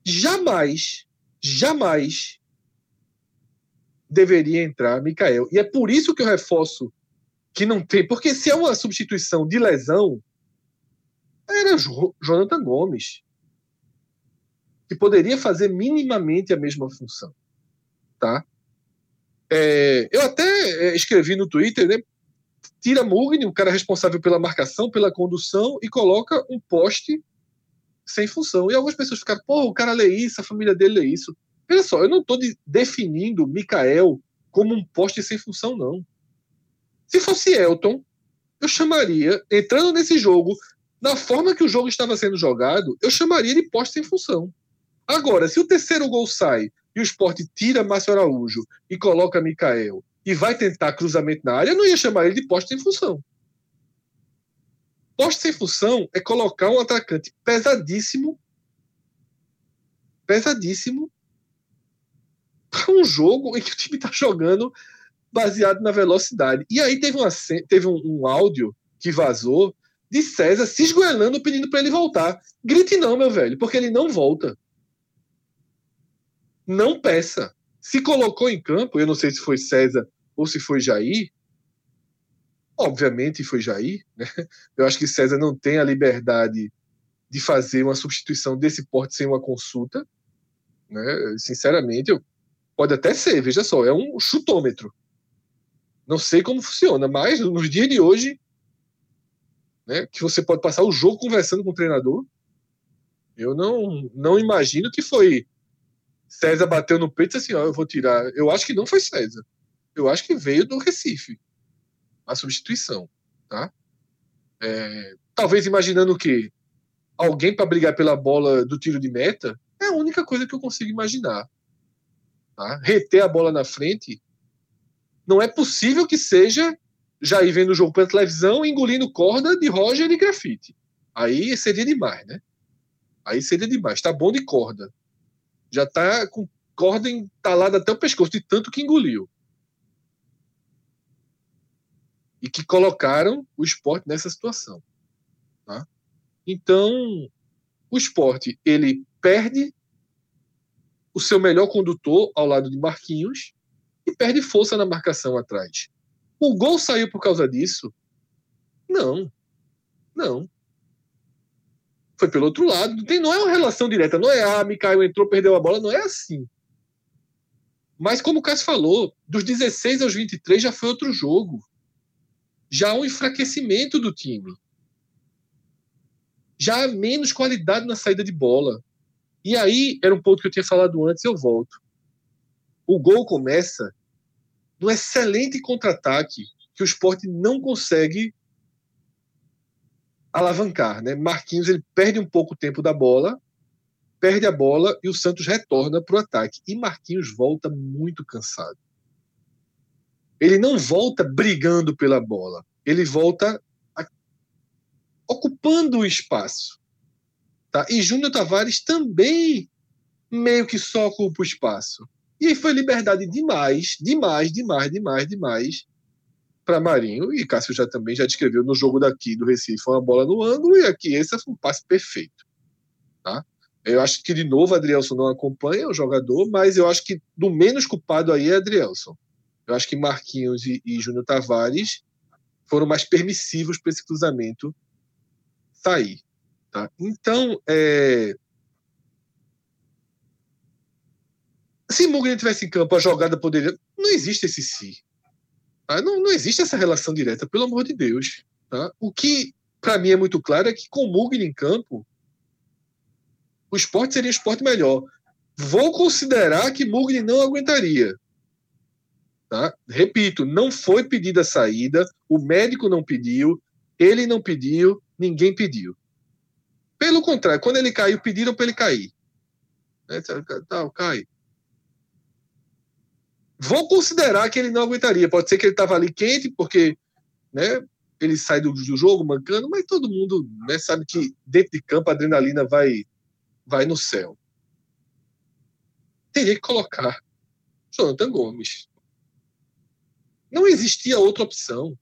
Jamais, jamais deveria entrar Mikael. E é por isso que eu reforço que não tem. Porque se é uma substituição de lesão, era Jonathan Gomes que poderia fazer minimamente a mesma função, tá? É, eu até é, escrevi no Twitter, né? Tira Mugni, o cara responsável pela marcação, pela condução, e coloca um poste sem função. E algumas pessoas ficaram, pô, o cara lê isso, a família dele lê isso. Olha só, eu não estou de, definindo Mikael como um poste sem função, não. Se fosse Elton, eu chamaria, entrando nesse jogo, na forma que o jogo estava sendo jogado, eu chamaria de poste sem função. Agora, se o terceiro gol sai e o esporte tira Márcio Araújo e coloca Mikael e vai tentar cruzamento na área, eu não ia chamar ele de poste sem função. Poste sem função é colocar um atacante pesadíssimo, pesadíssimo, para um jogo em que o time está jogando baseado na velocidade. E aí teve, uma, teve um, um áudio que vazou de César se esgoelando pedindo para ele voltar. Grite não, meu velho, porque ele não volta não peça. Se colocou em campo, eu não sei se foi César ou se foi Jair, obviamente foi Jair, né? Eu acho que César não tem a liberdade de fazer uma substituição desse porte sem uma consulta, né? Sinceramente, eu, pode até ser, veja só, é um chutômetro. Não sei como funciona, mas nos dias de hoje, né, que você pode passar o jogo conversando com o treinador. Eu não, não imagino que foi César bateu no peito assim, ó, eu vou tirar. Eu acho que não foi César. Eu acho que veio do Recife a substituição, tá? É, talvez imaginando o quê? Alguém para brigar pela bola do tiro de meta é a única coisa que eu consigo imaginar. Tá? Reter a bola na frente não é possível que seja Jair vendo o jogo pela televisão engolindo corda de Roger e grafite. Aí seria demais, né? Aí seria demais. Tá bom de corda. Já tá com corda entalada até o pescoço, de tanto que engoliu. E que colocaram o esporte nessa situação. Tá? Então, o esporte, ele perde o seu melhor condutor ao lado de Marquinhos e perde força na marcação atrás. O gol saiu por causa disso? Não. Não. Foi pelo outro lado. Tem, não é uma relação direta. Não é, ah, Mikael entrou, perdeu a bola. Não é assim. Mas, como o Cássio falou, dos 16 aos 23 já foi outro jogo. Já há um enfraquecimento do time. Já há menos qualidade na saída de bola. E aí, era um ponto que eu tinha falado antes, eu volto. O gol começa no excelente contra-ataque que o esporte não consegue alavancar. Né? Marquinhos ele perde um pouco o tempo da bola, perde a bola e o Santos retorna para o ataque. E Marquinhos volta muito cansado. Ele não volta brigando pela bola, ele volta a... ocupando o espaço. Tá? E Júnior Tavares também meio que só ocupa o espaço. E aí foi liberdade demais, demais, demais, demais, demais para Marinho. E Cássio já também já descreveu no jogo daqui do Recife uma bola no ângulo e aqui esse foi um passe perfeito. Tá? Eu acho que de novo Adrielson não acompanha o jogador, mas eu acho que do menos culpado aí é Adrielson. Eu acho que Marquinhos e, e Júnior Tavares foram mais permissivos para esse cruzamento sair. Tá? Então, é, se Mugni tivesse em campo, a jogada poderia. Não existe esse si. Tá? Não, não existe essa relação direta, pelo amor de Deus. Tá? O que, para mim, é muito claro é que com Mugni em campo, o esporte seria um esporte melhor. Vou considerar que Mugni não aguentaria. Tá? Repito, não foi pedida a saída, o médico não pediu, ele não pediu, ninguém pediu. Pelo contrário, quando ele caiu, pediram para ele cair. É, tá, tá, cai. Vou considerar que ele não aguentaria. Pode ser que ele estava ali quente, porque né, ele sai do, do jogo mancando, mas todo mundo né, sabe que dentro de campo a adrenalina vai, vai no céu. Teria que colocar Jonathan Gomes. Não existia outra opção.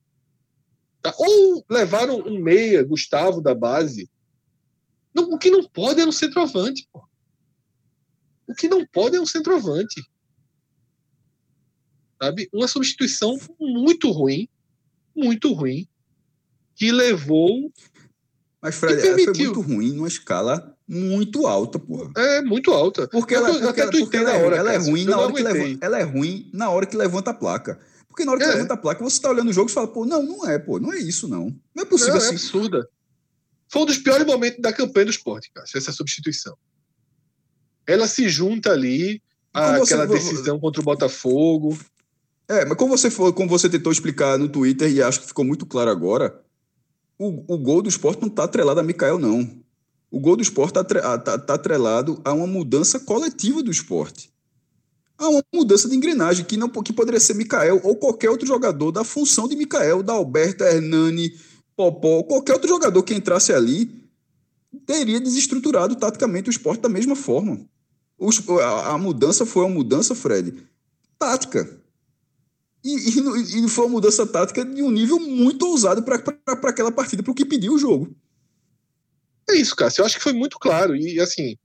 Tá? Ou levaram um meia, Gustavo, da base. Não, o que não pode é um centroavante. Pô. O que não pode é um centroavante sabe? Uma substituição muito ruim, muito ruim, que levou. Mas, Fred, ela foi muito ruim numa escala muito alta, porra. É, muito alta. Porque ela, porque, até porque, porque ela, é hora, ela é ruim na hora que levanta, ela é ruim na hora que levanta a placa. Porque na hora que é. levanta a placa, você tá olhando o jogo e fala, pô, não, não é, pô, não é isso, não. Não é possível não, é assim. É absurda. Foi um dos piores momentos da campanha do esporte, cara, essa substituição. Ela se junta ali àquela decisão contra o Botafogo. É, mas como você, como você tentou explicar no Twitter, e acho que ficou muito claro agora, o, o gol do esporte não está atrelado a Mikael, não. O gol do esporte está tá, tá atrelado a uma mudança coletiva do esporte. A uma mudança de engrenagem que, não, que poderia ser Mikael ou qualquer outro jogador da função de Mikael, da Alberta, Hernani, Popó, qualquer outro jogador que entrasse ali, teria desestruturado taticamente o esporte da mesma forma. Os, a, a mudança foi uma mudança, Fred, tática e, e, e, foi uma mudança tática de um nível muito ousado para aquela partida, para o que pediu o jogo. É isso, Cássio. Eu acho que foi muito claro. E, assim,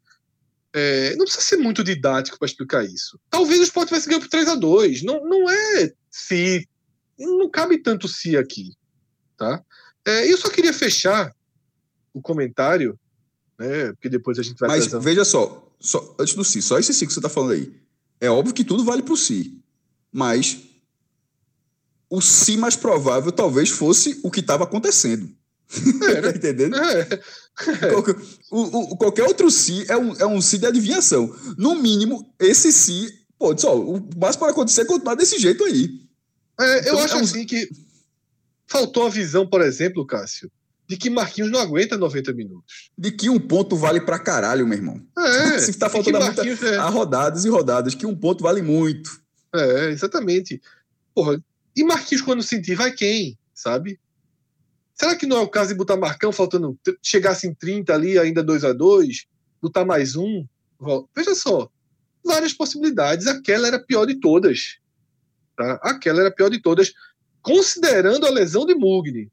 é, não precisa ser muito didático para explicar isso. Talvez o Sport tivesse ganho por 3 a 2 Não, não é se. Não cabe tanto se aqui. Tá? É, eu só queria fechar o comentário, né, porque depois a gente vai. Mas veja só, só, antes do si, só esse si que você está falando aí. É óbvio que tudo vale para o si. Mas o si mais provável talvez fosse o que estava acontecendo. tá entendendo? Qualquer, o, o, qualquer outro si é um, é um si de adivinhação. No mínimo, esse si, pô, só, o máximo pode acontecer é continuar desse jeito aí. É, eu então, acho é um... assim que faltou a visão, por exemplo, Cássio, de que Marquinhos não aguenta 90 minutos. De que um ponto vale pra caralho, meu irmão. É, Se tá faltando muita, é. há rodadas e rodadas, que um ponto vale muito. É, exatamente. Porra, e Marquinhos quando sentir, vai quem, sabe? Será que não é o caso de botar Marcão faltando, chegasse em 30 ali, ainda 2 a 2 botar mais um? Veja só, várias possibilidades. Aquela era a pior de todas. Tá? Aquela era a pior de todas, considerando a lesão de Mugni,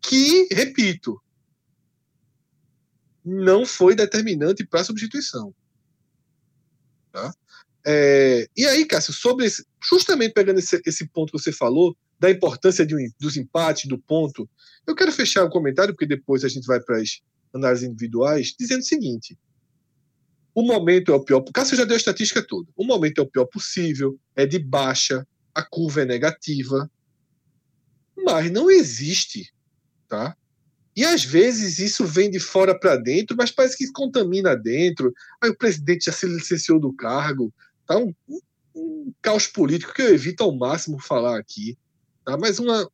que, repito, não foi determinante para a substituição. Tá? É, e aí, Cássio, sobre esse, justamente pegando esse, esse ponto que você falou, da importância de um, dos empates, do ponto, eu quero fechar o comentário, porque depois a gente vai para as análises individuais, dizendo o seguinte: o momento é o pior. O Cássio já deu a estatística toda. O momento é o pior possível, é de baixa, a curva é negativa, mas não existe, tá? E às vezes isso vem de fora para dentro, mas parece que contamina dentro. Aí o presidente já se licenciou do cargo, tá? Um, um caos político que eu evito ao máximo falar aqui, tá? Mas uma,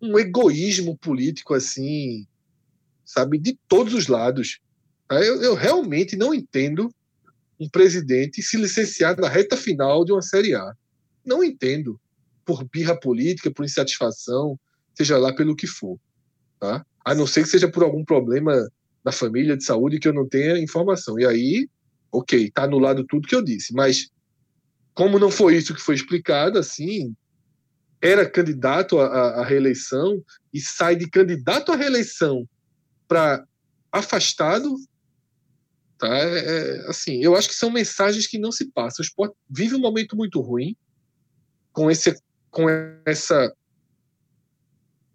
um egoísmo político assim, sabe, de todos os lados. Tá? Eu, eu realmente não entendo um presidente se licenciar na reta final de uma Série A. Não entendo. Por birra política, por insatisfação, seja lá pelo que for. Tá? A não ser que seja por algum problema na família de saúde que eu não tenha informação. E aí, ok, está anulado tudo que eu disse. Mas, como não foi isso que foi explicado, assim, era candidato à, à reeleição e sai de candidato à reeleição para afastado, tá? É, é, assim, eu acho que são mensagens que não se passam. O esporte vive um momento muito ruim com esse com essa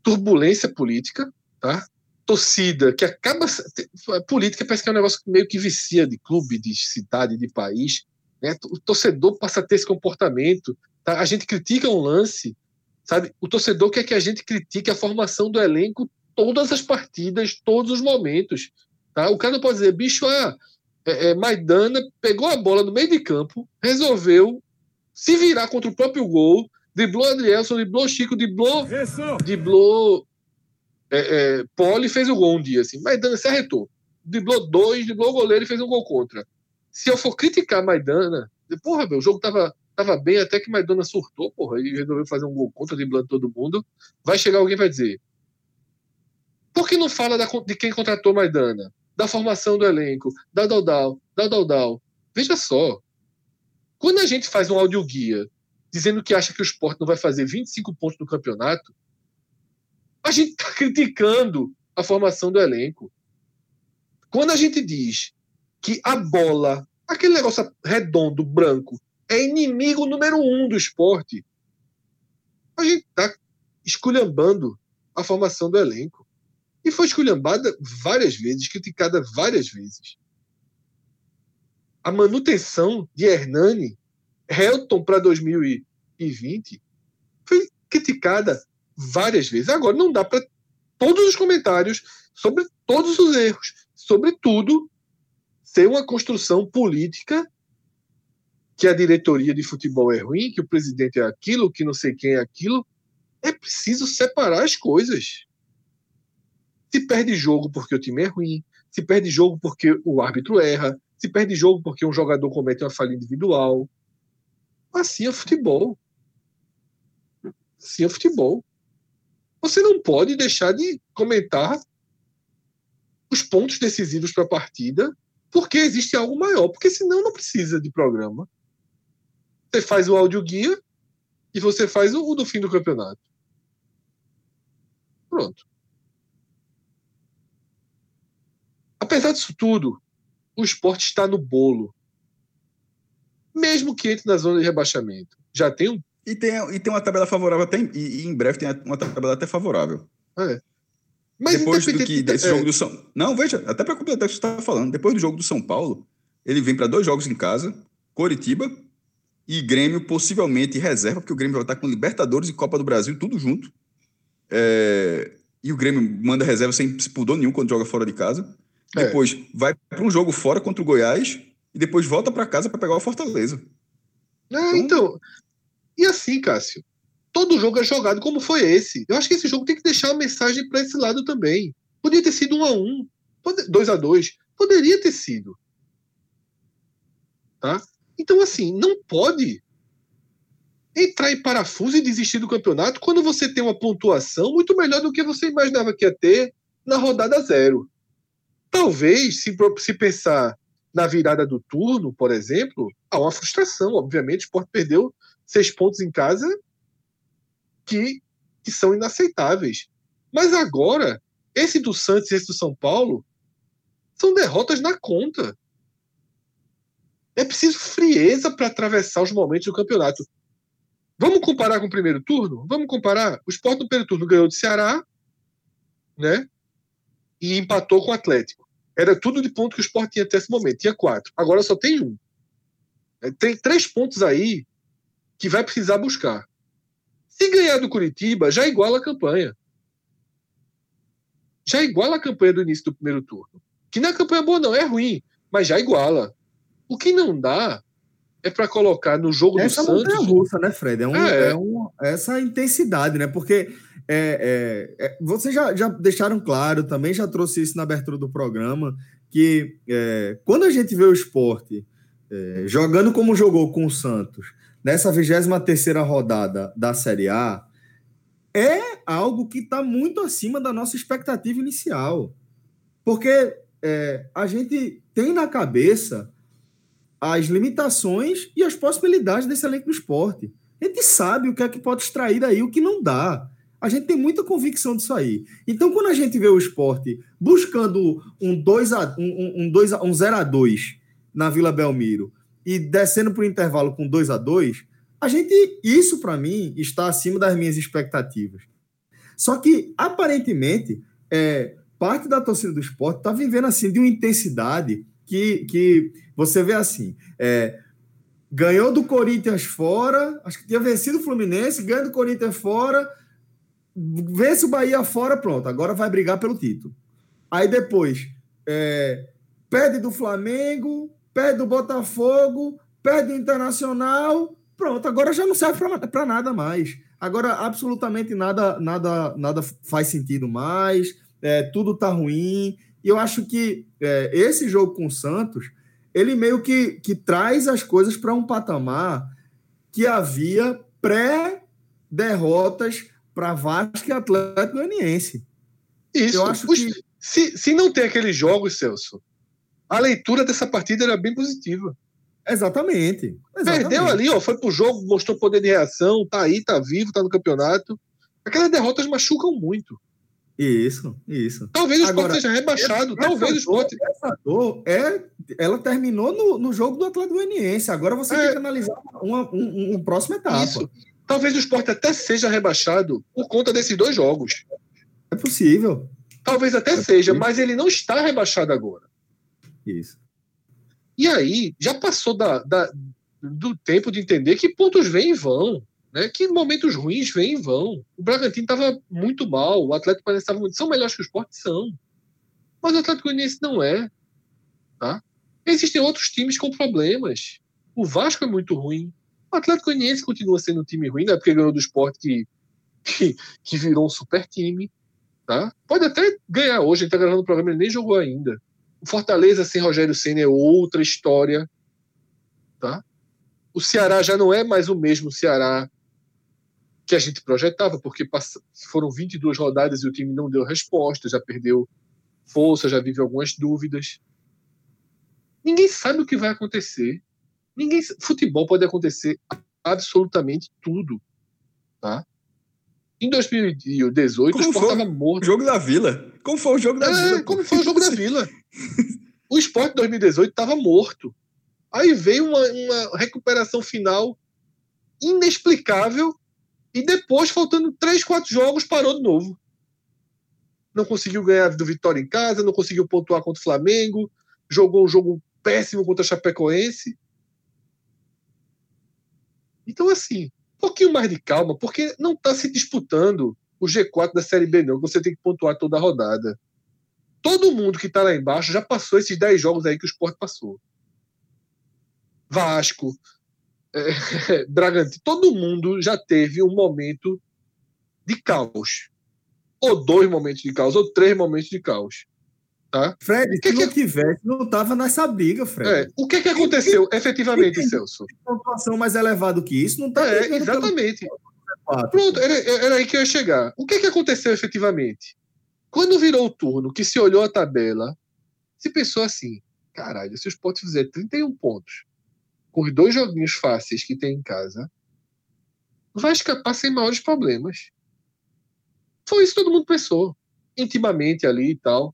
turbulência política, tá? Torcida que acaba política parece que é um negócio meio que vicia de clube, de cidade, de país, né? O torcedor passa a ter esse comportamento, tá? A gente critica um lance Sabe? O torcedor quer que a gente critique a formação do elenco todas as partidas, todos os momentos. Tá? O cara não pode dizer, bicho, ah, é, é, Maidana pegou a bola no meio de campo, resolveu se virar contra o próprio gol, driblou Adrielson, driblou Chico, driblou, driblou é, é, Poli fez o gol um dia. Assim. Maidana se arretou. Driblou dois, driblou o goleiro e fez um gol contra. Se eu for criticar Maidana, porra, meu, o jogo tava Tava bem até que Maidana surtou, porra, e resolveu fazer um gol contra, driblando todo mundo. Vai chegar alguém e vai dizer: por que não fala da, de quem contratou Maidana? Da formação do elenco, da Daldal, da Daldal. Veja só. Quando a gente faz um audioguia dizendo que acha que o esporte não vai fazer 25 pontos no campeonato, a gente está criticando a formação do elenco. Quando a gente diz que a bola, aquele negócio redondo, branco, é inimigo número um do esporte. A gente está esculhambando a formação do elenco. E foi esculhambada várias vezes, criticada várias vezes. A manutenção de Hernani, Helton para 2020, foi criticada várias vezes. Agora, não dá para todos os comentários sobre todos os erros, sobretudo ser uma construção política que a diretoria de futebol é ruim, que o presidente é aquilo, que não sei quem é aquilo. É preciso separar as coisas. Se perde jogo porque o time é ruim, se perde jogo porque o árbitro erra, se perde jogo porque um jogador comete uma falha individual. Assim é futebol. Assim é futebol. Você não pode deixar de comentar os pontos decisivos para a partida porque existe algo maior, porque senão não precisa de programa. Você faz o áudio guia e você faz o, o do fim do campeonato. Pronto. Apesar disso tudo, o esporte está no bolo. Mesmo que entre na zona de rebaixamento. Já tem um. E tem, e tem uma tabela favorável até. E, e em breve tem uma tabela até favorável. É. Mas depois do que desse é. jogo do São. Não, veja, até para completar o que você está falando, depois do jogo do São Paulo, ele vem para dois jogos em casa, Coritiba e Grêmio possivelmente reserva, porque o Grêmio vai estar com Libertadores e Copa do Brasil tudo junto. É, e o Grêmio manda reserva sem pudor nenhum quando joga fora de casa. É. Depois vai para um jogo fora contra o Goiás e depois volta para casa para pegar o Fortaleza. É, então, então, e assim, Cássio, todo jogo é jogado como foi esse. Eu acho que esse jogo tem que deixar uma mensagem para esse lado também. Podia ter sido um a um, dois a dois, poderia ter sido. Tá? Então, assim, não pode entrar em parafuso e desistir do campeonato quando você tem uma pontuação muito melhor do que você imaginava que ia ter na rodada zero. Talvez, se, se pensar na virada do turno, por exemplo, há uma frustração. Obviamente, o Sport perdeu seis pontos em casa que, que são inaceitáveis. Mas agora, esse do Santos e esse do São Paulo são derrotas na conta. É preciso frieza para atravessar os momentos do campeonato. Vamos comparar com o primeiro turno? Vamos comparar. O Sport no primeiro turno ganhou de Ceará, né? E empatou com o Atlético. Era tudo de ponto que o Sport tinha até esse momento. Tinha quatro. Agora só tem um. É, tem três pontos aí que vai precisar buscar. Se ganhar do Curitiba, já iguala a campanha. Já iguala a campanha do início do primeiro turno. Que não é campanha boa, não, é ruim, mas já iguala. O que não dá é para colocar no jogo essa do Santos. Essa russa, né, Fred? É, um, é. é um, essa intensidade, né? Porque é, é, é, vocês já, já deixaram claro, também já trouxe isso na abertura do programa, que é, quando a gente vê o esporte é, jogando como jogou com o Santos nessa 23 rodada da Série A, é algo que está muito acima da nossa expectativa inicial. Porque a gente tem na cabeça as limitações e as possibilidades desse elenco do esporte. A gente sabe o que é que pode extrair daí, o que não dá. A gente tem muita convicção disso aí. Então, quando a gente vê o esporte buscando um 2 a um, um, dois a, um 0 a 2 na Vila Belmiro e descendo para o intervalo com 2 a 2 a gente, isso para mim, está acima das minhas expectativas. Só que, aparentemente, é, parte da torcida do esporte está vivendo assim de uma intensidade que, que você vê assim. É, ganhou do Corinthians fora, acho que tinha vencido o Fluminense, ganha do Corinthians fora, vence o Bahia fora, pronto, agora vai brigar pelo título. Aí depois, é, perde do Flamengo, perde do Botafogo, perde do Internacional, pronto, agora já não serve para nada mais. Agora absolutamente nada, nada, nada faz sentido mais, é, tudo tá ruim. E eu acho que é, esse jogo com o Santos, ele meio que, que traz as coisas para um patamar que havia pré-derrotas para Vasco e Atlético Goianiense. Isso. Eu acho que... se, se não tem aqueles jogos, Celso, a leitura dessa partida era bem positiva. Exatamente. Exatamente. Perdeu ali, ó, foi pro jogo, mostrou poder de reação, tá aí, tá vivo, tá no campeonato. Aquelas derrotas machucam muito. Isso, isso. Talvez o Sport seja rebaixado, essa, talvez essa o Sport. Essa dor é, ela terminou no, no jogo do Atlético Goianiense. Agora você é, tem que analisar uma, um, um próximo etapa. Isso. Talvez o Sport até seja rebaixado por conta desses dois jogos. É possível. Talvez até é seja, possível. mas ele não está rebaixado agora. Isso. E aí, já passou da, da, do tempo de entender que pontos vêm e vão né, que momentos ruins vêm e vão. O Bragantino estava muito mal, o Atlético Paranaense estava muito. São melhores que o Sport? São. Mas o Atlético Goianiense não é. Tá? Existem outros times com problemas. O Vasco é muito ruim. O Atlético Goianiense continua sendo um time ruim, né, porque ganhou do Sport que, que, que virou um super time. Tá? Pode até ganhar hoje, ele está gravando o programa, ele nem jogou ainda. O Fortaleza sem Rogério Senna é outra história. Tá? O Ceará já não é mais o mesmo Ceará que a gente projetava, porque foram 22 rodadas e o time não deu resposta, já perdeu força, já vive algumas dúvidas. Ninguém sabe o que vai acontecer. Ninguém, futebol pode acontecer absolutamente tudo, tá? Em 2018 como o Sport estava morto. Jogo da Vila. Como foi o jogo da é, Vila? Como foi o jogo da Vila? O Sport 2018 estava morto. Aí veio uma, uma recuperação final inexplicável e depois, faltando três, quatro jogos, parou de novo. Não conseguiu ganhar do Vitória em casa, não conseguiu pontuar contra o Flamengo, jogou um jogo péssimo contra a Chapecoense. Então, assim, um pouquinho mais de calma, porque não está se disputando o G4 da Série B, não. Você tem que pontuar toda a rodada. Todo mundo que está lá embaixo já passou esses 10 jogos aí que o Sport passou. Vasco, é, Bragantino, todo mundo já teve um momento de caos. Ou dois momentos de caos, ou três momentos de caos. Tá? Fred, se que não que... tivesse, não estava nessa briga, Fred. É, o que, que aconteceu efetivamente, Celso? Pontuação mais elevada que isso não está. É, exatamente. Pelo... Pronto, era, era, aí que eu ia chegar. O que, que aconteceu efetivamente? Quando virou o turno, que se olhou a tabela, se pensou assim: caralho, se o Sport fizer 31 pontos com os dois joguinhos fáceis que tem em casa, vai escapar sem maiores problemas. Foi isso que todo mundo pensou, intimamente ali e tal.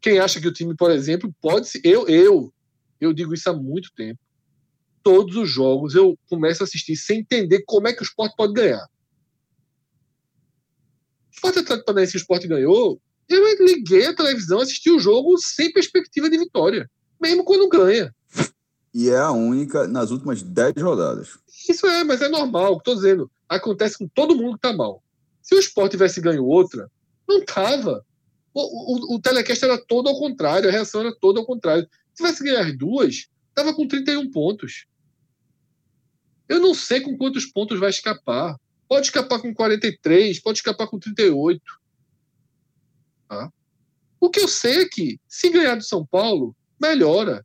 Quem acha que o time, por exemplo, pode ser. Eu, eu, eu digo isso há muito tempo. Todos os jogos eu começo a assistir sem entender como é que o esporte pode ganhar. O esporte Atlético Paranaense o esporte ganhou, eu liguei a televisão, assisti o jogo sem perspectiva de vitória, mesmo quando ganha. E é a única nas últimas 10 rodadas. Isso é, mas é normal, estou dizendo. Acontece com todo mundo que está mal. Se o esporte tivesse ganho outra, não tava. O, o, o telecast era todo ao contrário, a reação era toda ao contrário. Se tivesse ganhar as duas, estava com 31 pontos. Eu não sei com quantos pontos vai escapar. Pode escapar com 43, pode escapar com 38. Tá? O que eu sei é que, se ganhar do São Paulo, melhora.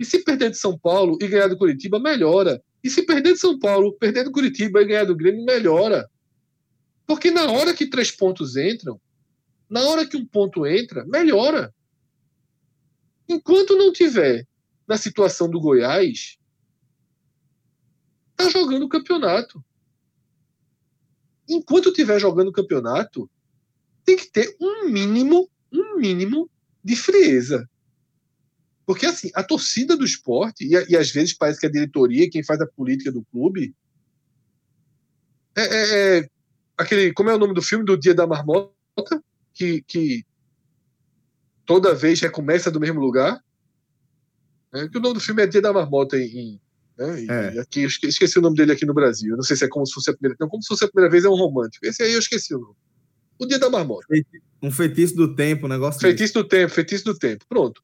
E se perder de São Paulo e ganhar do Curitiba, melhora. E se perder de São Paulo, perder do Curitiba e ganhar do Grêmio, melhora. Porque na hora que três pontos entram, na hora que um ponto entra, melhora. Enquanto não tiver na situação do Goiás, tá jogando o campeonato. Enquanto estiver jogando o campeonato, tem que ter um mínimo, um mínimo de frieza. Porque assim, a torcida do esporte, e, e às vezes parece que a diretoria, quem faz a política do clube, é, é, é aquele. Como é o nome do filme? Do Dia da Marmota? que, que toda vez recomeça do mesmo lugar. Né? Que o nome do filme é Dia da Marmota em, né? É. aqui, eu esqueci o nome dele aqui no Brasil. Eu não sei se é como se fosse a primeira. Não, como se fosse a primeira vez é um romântico. Esse aí eu esqueci o nome. O Dia da Marmota. Um feitiço do tempo, um negócio. Feitiço do tempo, feitiço do tempo. Pronto.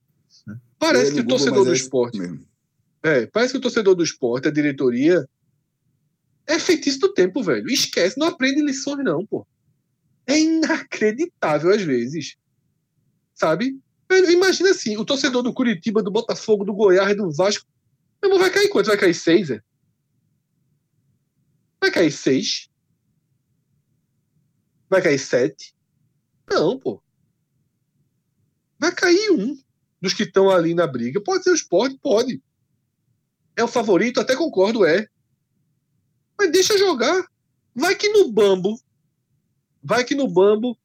É. Parece que o torcedor do é esporte. É, parece que o torcedor do esporte, a diretoria, é feitiço do tempo, velho. Esquece, não aprende lições, não, pô é inacreditável às vezes. Sabe? Imagina assim, o torcedor do Curitiba, do Botafogo, do Goiás, do Vasco. Meu vai cair quanto? Vai cair seis, é? Vai cair seis? Vai cair sete? Não, pô. Vai cair um dos que estão ali na briga. Pode ser o esporte? Pode. É o favorito? Até concordo, é. Mas deixa jogar. Vai que no bambo vai que no Bambo,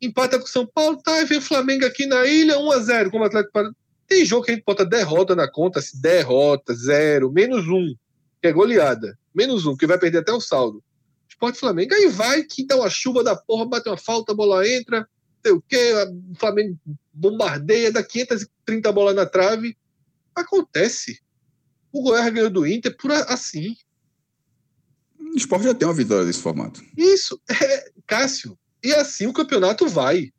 empata com o São Paulo, tá, e vem o Flamengo aqui na ilha, 1x0, como Atlético Paranaense. Tem jogo que a gente bota derrota na conta, assim, derrota, zero, menos um, que é goleada. Menos um, que vai perder até o saldo. Esporte Flamengo. Aí vai que dá uma chuva da porra, bate uma falta, a bola entra, sei o quê, o Flamengo bombardeia, dá 530 bolas na trave. Acontece. O Goiás ganhou do Inter por assim. O esporte já tem uma vitória desse formato. Isso, é, Cássio. E assim o campeonato vai.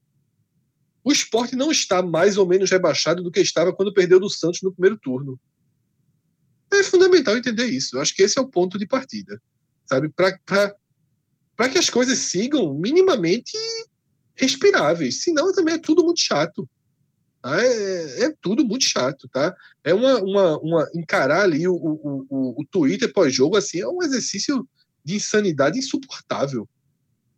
O esporte não está mais ou menos rebaixado do que estava quando perdeu do Santos no primeiro turno. É fundamental entender isso. Eu acho que esse é o ponto de partida. Sabe? Para que as coisas sigam minimamente respiráveis. Senão também é tudo muito chato. Tá? É, é, tudo muito chato, tá? É uma, uma, uma encarar ali o, o, o, o Twitter pós-jogo assim é um exercício de insanidade insuportável.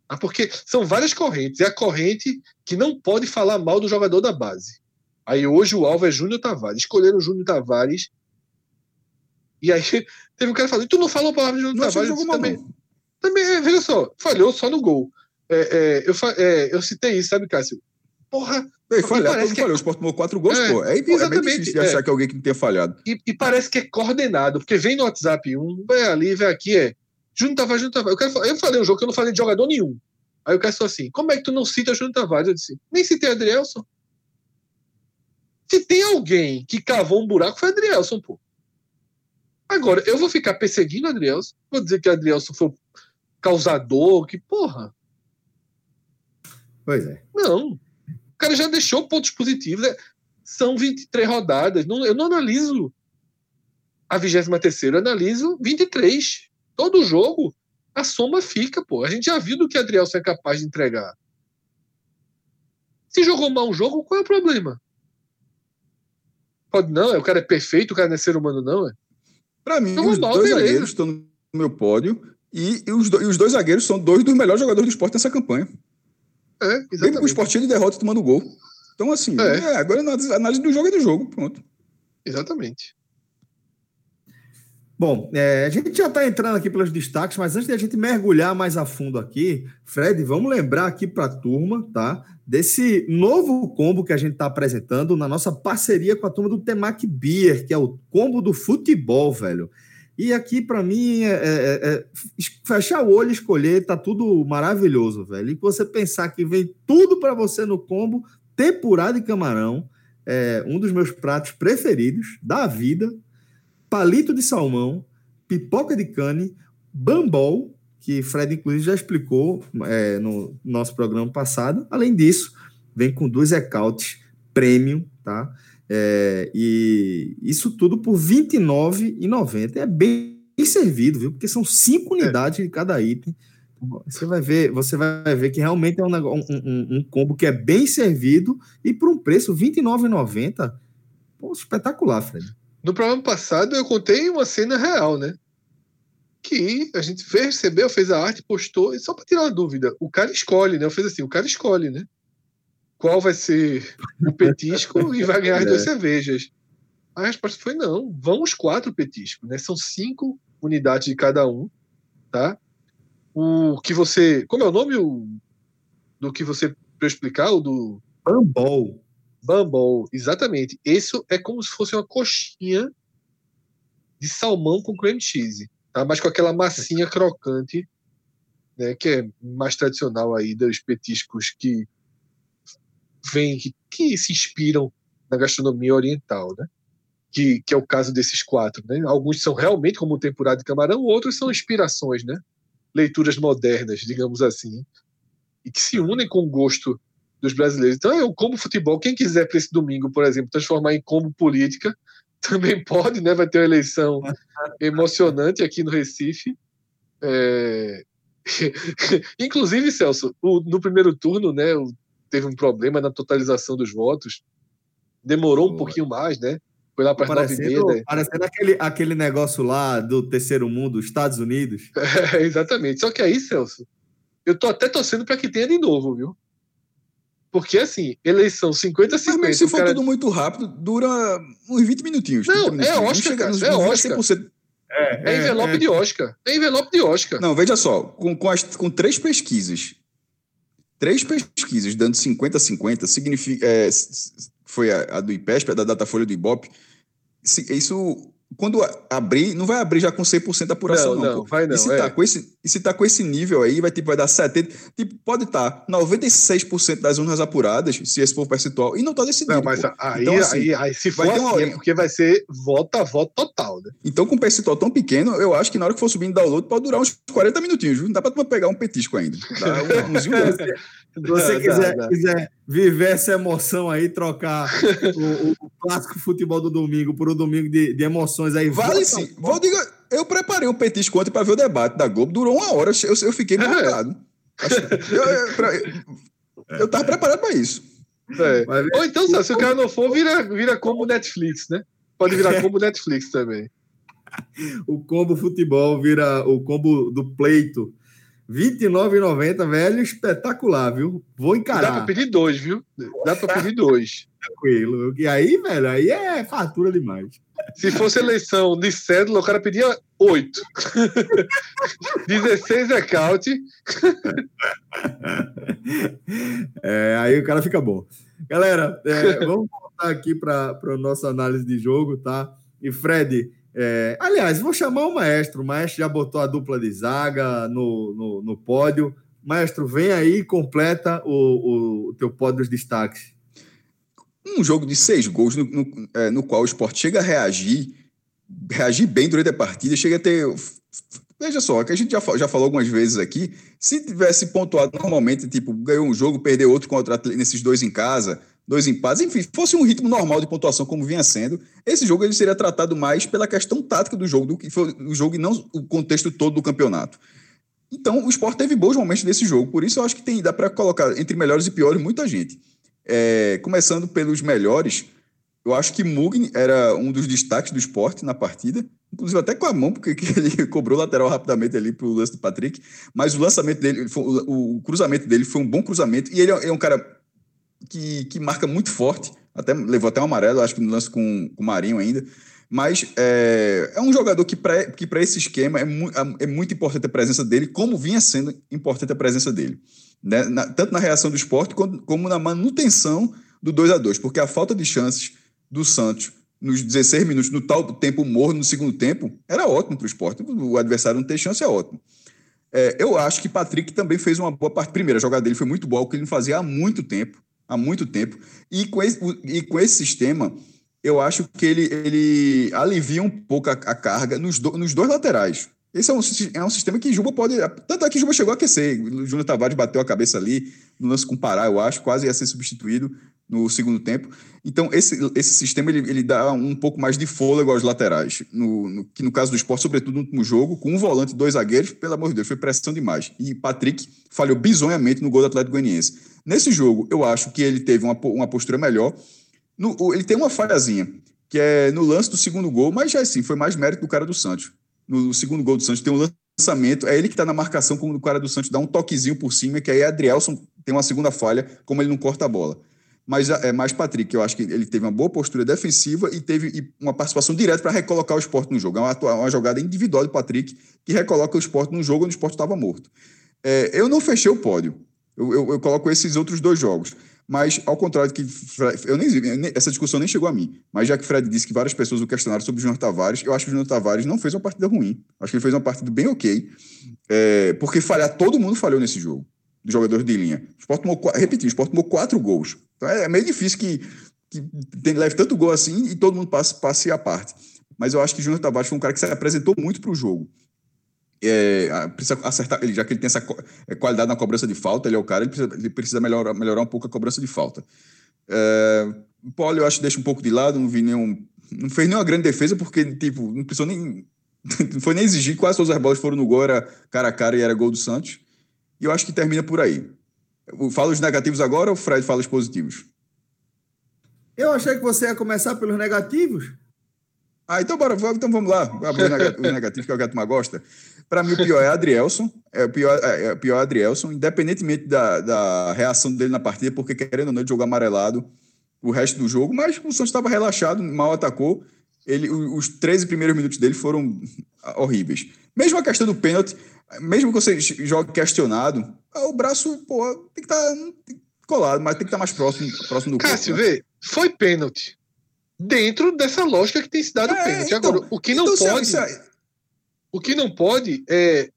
Tá? Porque são várias correntes. É a corrente que não pode falar mal do jogador da base. Aí hoje o alvo é Júnior Tavares. Escolheram o Júnior Tavares. E aí teve um cara falando: tu não falou a palavra de Júnior Tavares? Eu também, também, é, veja só, falhou só no gol. É, é, eu, é, eu citei isso, sabe, Cássio? Porra. Ei, falhar, parece que falhou, é... o Sport tomou quatro gols, é, pô. É, exatamente, é bem difícil de achar que alguém que não tenha falhado. E, e, parece que é coordenado, porque vem no WhatsApp um, vai ali, vem aqui, é. Júnior Tavares, Júnior Tavares. Eu, quero, eu falei um jogo que eu não falei de jogador nenhum. Aí o cara falou assim: como é que tu não cita Júnior Tavares? Eu disse: nem citei Adrielson. Se tem alguém que cavou um buraco, foi Adrielson, pô. Agora, eu vou ficar perseguindo Adrielson, vou dizer que Adrielson foi causador, que porra. Pois é. Não. O cara já deixou pontos positivos. Né? São 23 rodadas. Não, eu não analiso a 23, eu analiso 23. Todo jogo, a soma fica, pô. A gente já viu do que Adriel é capaz de entregar. Se jogou mal um jogo, qual é o problema? Pode não, é, o cara é perfeito, o cara não é ser humano, não, é? Pra mim, os mal, dois beleza. zagueiros estão no meu pódio e, e, os, do, e, os, dois zagueiros são dois dos melhores jogadores do esporte nessa campanha. É, exatamente. O esportinho de derrota tomando gol. Então, assim, é. É, agora a análise do jogo é do jogo, pronto. Exatamente. Bom, é, a gente já está entrando aqui pelos destaques, mas antes de a gente mergulhar mais a fundo aqui, Fred, vamos lembrar aqui para a turma, tá? Desse novo combo que a gente está apresentando na nossa parceria com a turma do Temac Beer, que é o combo do futebol, velho. E aqui, para mim, é, é, é, fechar o olho e escolher, tá tudo maravilhoso, velho. E você pensar que vem tudo para você no combo, tempurado e camarão, é um dos meus pratos preferidos da vida, palito de salmão, pipoca de cane, bambol, que Fred, inclusive, já explicou é, no nosso programa passado. Além disso, vem com dois ecautes premium, tá? É, e isso tudo por R$ 29,90. É bem servido, viu? Porque são cinco é. unidades é. de cada item. Você vai ver, você vai ver que realmente é um, um, um, combo que é bem servido e por um preço R$ 29,90. espetacular, Fred. No programa passado eu contei uma cena real, né? Que a gente recebeu, fez a arte, postou, e só para tirar uma dúvida, o cara escolhe, né? Eu fiz assim, o cara escolhe, né? Qual vai ser o petisco e vai ganhar as duas é. cervejas. A resposta foi não, vão os quatro petiscos, né? São cinco unidades de cada um, tá? O que você. Como é o nome o, do que você para explicar? O do. Bambol. Bumble, exatamente. Isso é como se fosse uma coxinha de salmão com cream cheese, tá? Mas com aquela massinha crocante, né? Que é mais tradicional aí dos petiscos que vem, que, que se inspiram na gastronomia oriental, né? Que, que é o caso desses quatro, né? Alguns são realmente como o tempurado de camarão, outros são inspirações, né? Leituras modernas, digamos assim, e que se unem com o gosto dos brasileiros. Então, eu como futebol, quem quiser para esse domingo, por exemplo, transformar em como política, também pode, né? Vai ter uma eleição emocionante aqui no Recife. É... Inclusive, Celso, o, no primeiro turno, né, teve um problema na totalização dos votos. Demorou um pouquinho mais, né? Foi lá para as nove e meia. Né? Parecendo aquele, aquele negócio lá do terceiro mundo, Estados Unidos. É, exatamente. Só que aí, Celso, eu tô até torcendo para que tenha de novo, viu? Porque, assim, eleição 50-50. Mas se for cara... tudo muito rápido, dura uns 20 minutinhos. Não, minutinhos. é Oscar, cara, nos, é Oscar. É, é, é, envelope é. de Oscar. É envelope de Oscar. Não, veja só, com, com, as, com três pesquisas, três pesquisas dando 50-50, significa. É, foi a, a, do IPESP, a da Datafolha do Ibope. Isso quando abrir, não vai abrir já com 100% da apuração, não. não, não vai não. E se, é. tá com esse, e se tá com esse nível aí, vai, tipo, vai dar 70%. Tipo, pode estar tá 96% das urnas apuradas, se esse for percentual, e não tá decidido. Não, mas aí, então, assim, aí, aí, se for vai assim, uma... é porque vai ser voto a voto total, né? Então, com um percentual tão pequeno, eu acho que na hora que for subindo download, pode durar uns 40 minutinhos, viu? Não dá pra pegar um petisco ainda. Dá uns, Se você quiser, quiser viver essa emoção aí, trocar o, o, clássico futebol do domingo por um domingo de, de emoções aí. Vale sim. Vou diga, eu preparei um petisco ontem para ver o debate da Globo. Durou uma hora, eu, eu fiquei empolgado. É. Eu, eu, eu, tava preparado para isso. É. Ou então, se o cara não for, vira, vira como Netflix, né? Pode virar como Netflix também. o combo futebol vira o combo do pleito R$29,90, velho, espetacular, viu? Vou encarar. Dá pra pedir dois, viu? Dá pra pedir dois. Tranquilo. E aí, velho, aí é fartura demais. Se fosse eleição de cédula, o cara pedia oito. 16 é count. É, aí o cara fica bom. Galera, é, vamos voltar aqui para a nossa análise de jogo, tá? E Fred, é, aliás, vou chamar o maestro. O maestro já botou a dupla de zaga no, no, no pódio. Maestro, vem aí e completa o, o, teu pódio dos destaques. Um jogo de seis gols no, no, é, no qual o esporte chega a reagir, reagir bem durante a partida, chega a ter Veja só, que a gente já, já falou algumas vezes aqui, se tivesse pontuado normalmente, tipo, ganhou um jogo, perdeu outro contra nesses dois em casa, dois empates, enfim, fosse um ritmo normal de pontuação como vinha sendo, esse jogo ele seria tratado mais pela questão tática do jogo, do que foi o jogo e não o contexto todo do campeonato. Então, o Sport teve bons momentos nesse jogo, por isso eu acho que tem, dá para colocar entre melhores e piores muita gente. É, começando pelos melhores, eu acho que Mugni era um dos destaques do esporte na partida, inclusive até com a mão, porque ele cobrou lateral rapidamente ali para o lance do Patrick, mas o lançamento dele, o, cruzamento dele foi um bom cruzamento, e ele é, é um cara que, que marca muito forte, até levou até um amarelo, acho que no lance com, com o Marinho ainda, mas é, é um jogador que para que esse esquema é, mu é, muito importante a presença dele, como vinha sendo importante a presença dele. Né? Na, tanto na reação do esporte como, como na manutenção do 2 a 2 porque a falta de chances do Santos nos 16 minutos, no tal tempo morno no segundo tempo, era ótimo para o esporte. O adversário não ter chance é ótimo. É, eu acho que Patrick também fez uma boa parte. Primeiro, a jogada dele foi muito boa, o que ele não fazia há muito tempo. Há muito tempo. E com esse, e com esse sistema, eu acho que ele, ele alivia um pouco a, a carga nos, do, nos dois laterais. Esse é um, é um sistema que Juba pode. Tanto é que Juba chegou a aquecer. O Júnior Tavares bateu a cabeça ali no lance com o Pará, eu acho, quase ia ser substituído no segundo tempo. Então, esse, esse sistema ele, ele dá um pouco mais de fôlego aos laterais. No, no, que no caso do esporte, sobretudo no último jogo, com um volante dois zagueiros, pelo amor de Deus, foi pressão demais. E Patrick falhou bizonhamente no gol do Atlético Goianiense. Nesse jogo, eu acho que ele teve uma, uma postura melhor. No, ele tem uma falhazinha, que é no lance do segundo gol, mas já assim, foi mais mérito do cara do Santos. No, segundo gol do Santos tem um lançamento, é ele que está na marcação, como o cara do Santos dá um toquezinho por cima, que aí Adrielson tem uma segunda falha, como ele não corta a bola. Mas é mais Patrick, eu acho que ele teve uma boa postura defensiva e teve uma participação direta para recolocar o esporte no jogo. É uma, uma, jogada individual do Patrick que recoloca o esporte no jogo onde o esporte estava morto. É, eu não fechei o pódio. Eu, eu, eu, coloco esses outros dois jogos. Mas, ao contrário que. Eu nem, essa discussão nem chegou a mim. Mas já que Fred disse que várias pessoas o questionaram sobre o Júnior Tavares, eu acho que o Júnior Tavares não fez uma partida ruim. Acho que ele fez uma partida bem ok. É, porque falhar, todo mundo falhou nesse jogo, dos jogadores de linha. O Sport tomou, repeti, o Sport tomou quatro gols. Então é, é meio difícil que, que tem, leve tanto gol assim e todo mundo passe, passe a parte. Mas eu acho que o Júnior Tavares foi um cara que se apresentou muito para o jogo é, precisa acertar, já que ele tem essa é, qualidade na cobrança de falta, ele é o cara, ele precisa, ele precisa melhorar, melhorar um pouco a cobrança de falta. É, Paulo, eu acho que deixa um pouco de lado, não vi nenhum. Não fez nenhuma grande defesa, porque tipo, não precisou nem. Não foi nem exigir, quase todas as bolas foram no gol, era cara a cara e era gol do Santos. E eu acho que termina por aí. Fala os negativos agora ou o Fred fala os positivos? Eu achei que você ia começar pelos negativos. Ah, então bora, então vamos lá. Que é o que a turma gosta. Para mim, o pior é Adrielson. É o pior, é, é, o pior é Adrielson, independentemente da, da reação dele na partida, porque querendo ou não, ele jogou amarelado o resto do jogo, mas o Santos estava relaxado, mal atacou. Ele, os 13 primeiros minutos dele foram horríveis. Mesmo a questão do pênalti, mesmo que você jogue questionado, o braço pô, tem que estar tá colado, mas tem que estar tá mais próximo, próximo do Cássio, corpo, né? vê, foi pênalti. Dentro dessa lógica que tem se dado é, pênalti. Então, Agora, o que não então, pode. Se, o que não pode é.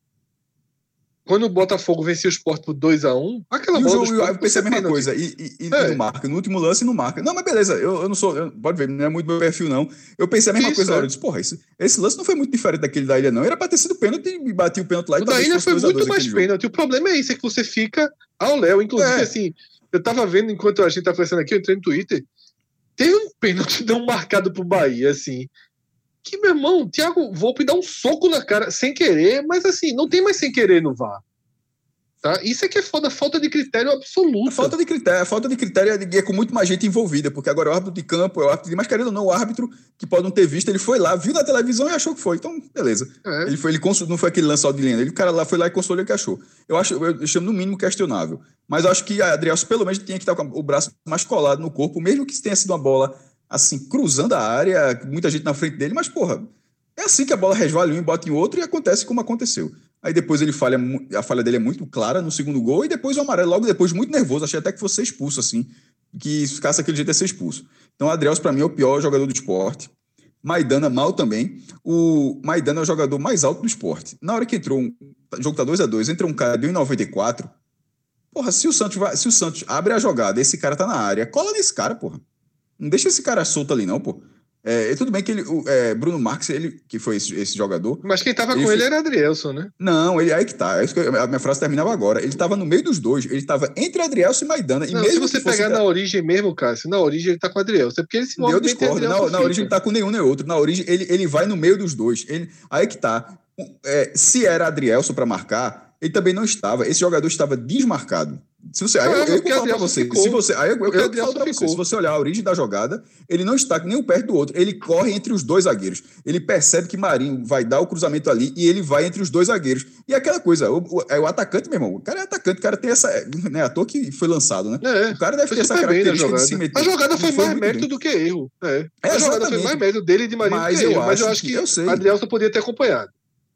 Quando o Botafogo venceu o Sport por 2x1, aquela e bola. O jogo, eu pensei a mesma coisa. E, e, e é. não marca. No último lance, não marca. Não, mas beleza. Eu, eu não sou. Eu, pode ver, não é muito meu perfil, não. Eu pensei a mesma isso, coisa na hora. Eu disse, porra, esse, esse lance não foi muito diferente daquele da ilha, não. Era pra ter sido pênalti e bati o pênalti lá. O da ilha foi muito mais pênalti. O problema é isso, é que você fica ao Léo. Inclusive, é. assim, eu tava vendo enquanto a gente tá conversando aqui, eu entrei no Twitter. Teve um pênalti não marcado pro Bahia, assim que, meu irmão, Thiago Volpe dá um soco na cara sem querer, mas assim, não tem mais sem querer no VAR. Tá? Isso é que é foda, falta de critério absoluto. A falta de critério, falta de critério é, é com muito mais gente envolvida, porque agora é o árbitro de campo, é o árbitro de ou não, o árbitro que pode não ter visto, ele foi lá, viu na televisão e achou que foi. Então, beleza. É. Ele foi, ele não foi aquele lance de linha, ele o cara lá foi lá e consolou o que achou. Eu acho, eu chamo no mínimo questionável. Mas eu acho que a Adriel pelo menos tinha que estar com o braço mais colado no corpo, mesmo que tenha sido uma bola assim, cruzando a área, muita gente na frente dele, mas, porra, é assim que a bola resvala um e bota em outro e acontece como aconteceu. Aí depois ele falha, a falha dele é muito clara no segundo gol e depois o amarelo, logo depois, muito nervoso. Achei até que fosse expulso, assim, que se ficasse aquele jeito ia ser expulso. Então, Adriel, para mim, é o pior jogador do esporte. Maidana mal também. O Maidana é o jogador mais alto do esporte. Na hora que entrou, um, o jogo tá 2 a 2 entra um cara de 1,94. Porra, se o Santos vai, se o Santos abre a jogada, esse cara tá na área, cola nesse cara, porra. Não deixa esse cara solto ali, não, pô. É, tudo bem que ele, o, é, Bruno Marques, ele, que foi esse, esse jogador. Mas quem tava com ele era Adrielson, né? Não, ele aí que tá. É a minha frase terminava agora. Ele tava no meio dos dois. Ele tava entre Adrielson e Maidana. E não, mesmo se você pegar da... na origem mesmo, Cássio, na origem ele tá com Adrielson. É porque ele se Eu discordo. Na, na origem ele tá com nenhum nem outro. Na origem ele, ele vai no meio dos dois. Ele, aí que tá. É, se era Adrielson para marcar, ele também não estava. Esse jogador estava desmarcado. Se você, aí eu, eu, eu falo pra você, se você, aí eu, eu, eu falo pra você, se você olhar a origem da jogada, ele não está nem um perto do outro, ele corre entre os dois zagueiros. Ele percebe que Marinho vai dar o cruzamento ali e ele vai entre os dois zagueiros. E aquela coisa, o, o, é o atacante, meu irmão, o cara é atacante, o cara tem essa, né, à toa que foi lançado, né? É, o cara deve ter essa característica de se meter. A jogada foi, foi mais mérito bem. do que erro. É. é a jogada foi mais mérito dele e de Marinho mas do que eu erro, mas eu acho que, que eu sei. Adrielson podia ter acompanhado.